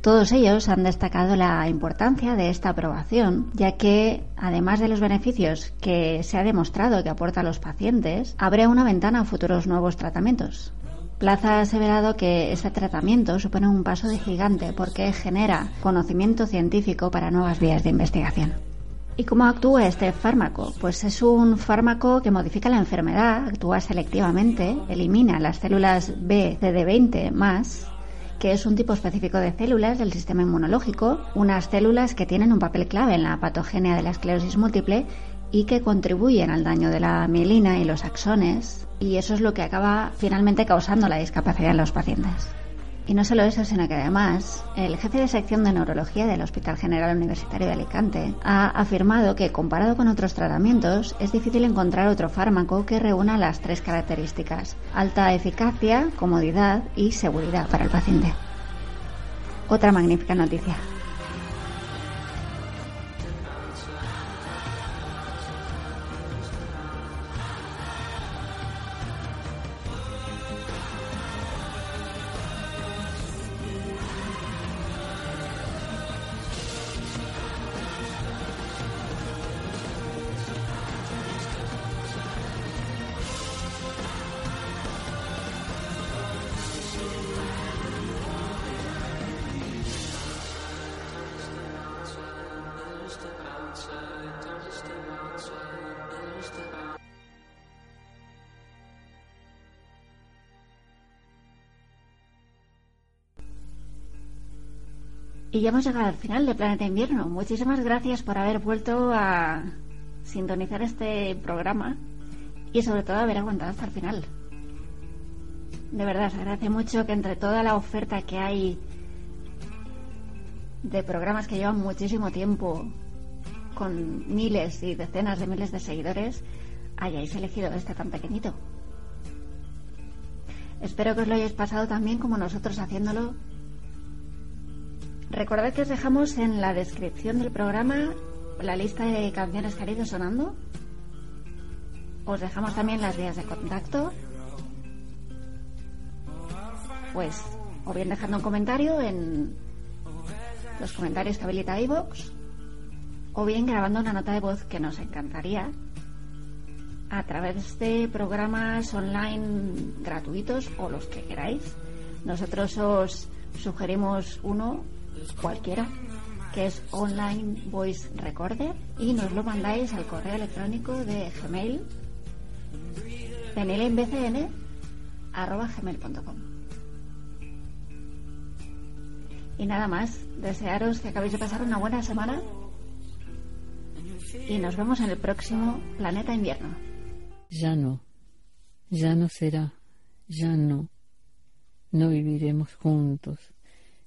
Todos ellos han destacado la importancia de esta aprobación, ya que, además de los beneficios que se ha demostrado que aporta a los pacientes, abre una ventana a futuros nuevos tratamientos. Plaza ha aseverado que este tratamiento supone un paso de gigante porque genera conocimiento científico para nuevas vías de investigación. ¿Y cómo actúa este fármaco? Pues es un fármaco que modifica la enfermedad, actúa selectivamente, elimina las células B, CD20 más que es un tipo específico de células del sistema inmunológico, unas células que tienen un papel clave en la patogenia de la esclerosis múltiple y que contribuyen al daño de la mielina y los axones, y eso es lo que acaba finalmente causando la discapacidad en los pacientes. Y no solo eso, sino que además el jefe de sección de neurología del Hospital General Universitario de Alicante ha afirmado que comparado con otros tratamientos es difícil encontrar otro fármaco que reúna las tres características, alta eficacia, comodidad y seguridad para el paciente. Otra magnífica noticia. Y ya hemos llegado al final de Planeta Invierno. Muchísimas gracias por haber vuelto a sintonizar este programa y sobre todo haber aguantado hasta el final. De verdad, agradece mucho que entre toda la oferta que hay de programas que llevan muchísimo tiempo, con miles y decenas de miles de seguidores, hayáis elegido este tan pequeñito. Espero que os lo hayáis pasado tan bien como nosotros haciéndolo Recordad que os dejamos en la descripción del programa la lista de canciones que ha ido sonando. Os dejamos también las vías de contacto. Pues, o bien dejando un comentario en los comentarios que habilita iVoox, o bien grabando una nota de voz que nos encantaría a través de programas online gratuitos o los que queráis. Nosotros os sugerimos uno cualquiera, que es Online Voice Recorder, y nos lo mandáis al correo electrónico de Gmail, gmail.com Y nada más, desearos que acabéis de pasar una buena semana y nos vemos en el próximo Planeta Invierno. Ya no. Ya no será, ya no. No viviremos juntos,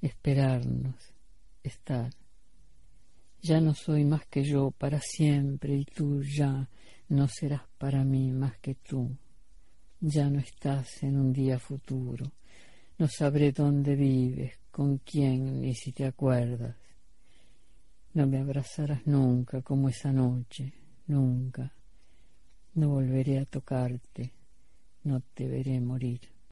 esperarnos, estar. Ya no soy más que yo para siempre y tú ya no serás para mí más que tú. Ya no estás en un día futuro. No sabré dónde vives, con quién, ni si te acuerdas. No me abrazarás nunca como esa noche, nunca. No volveré a tocarte, no te veré morir.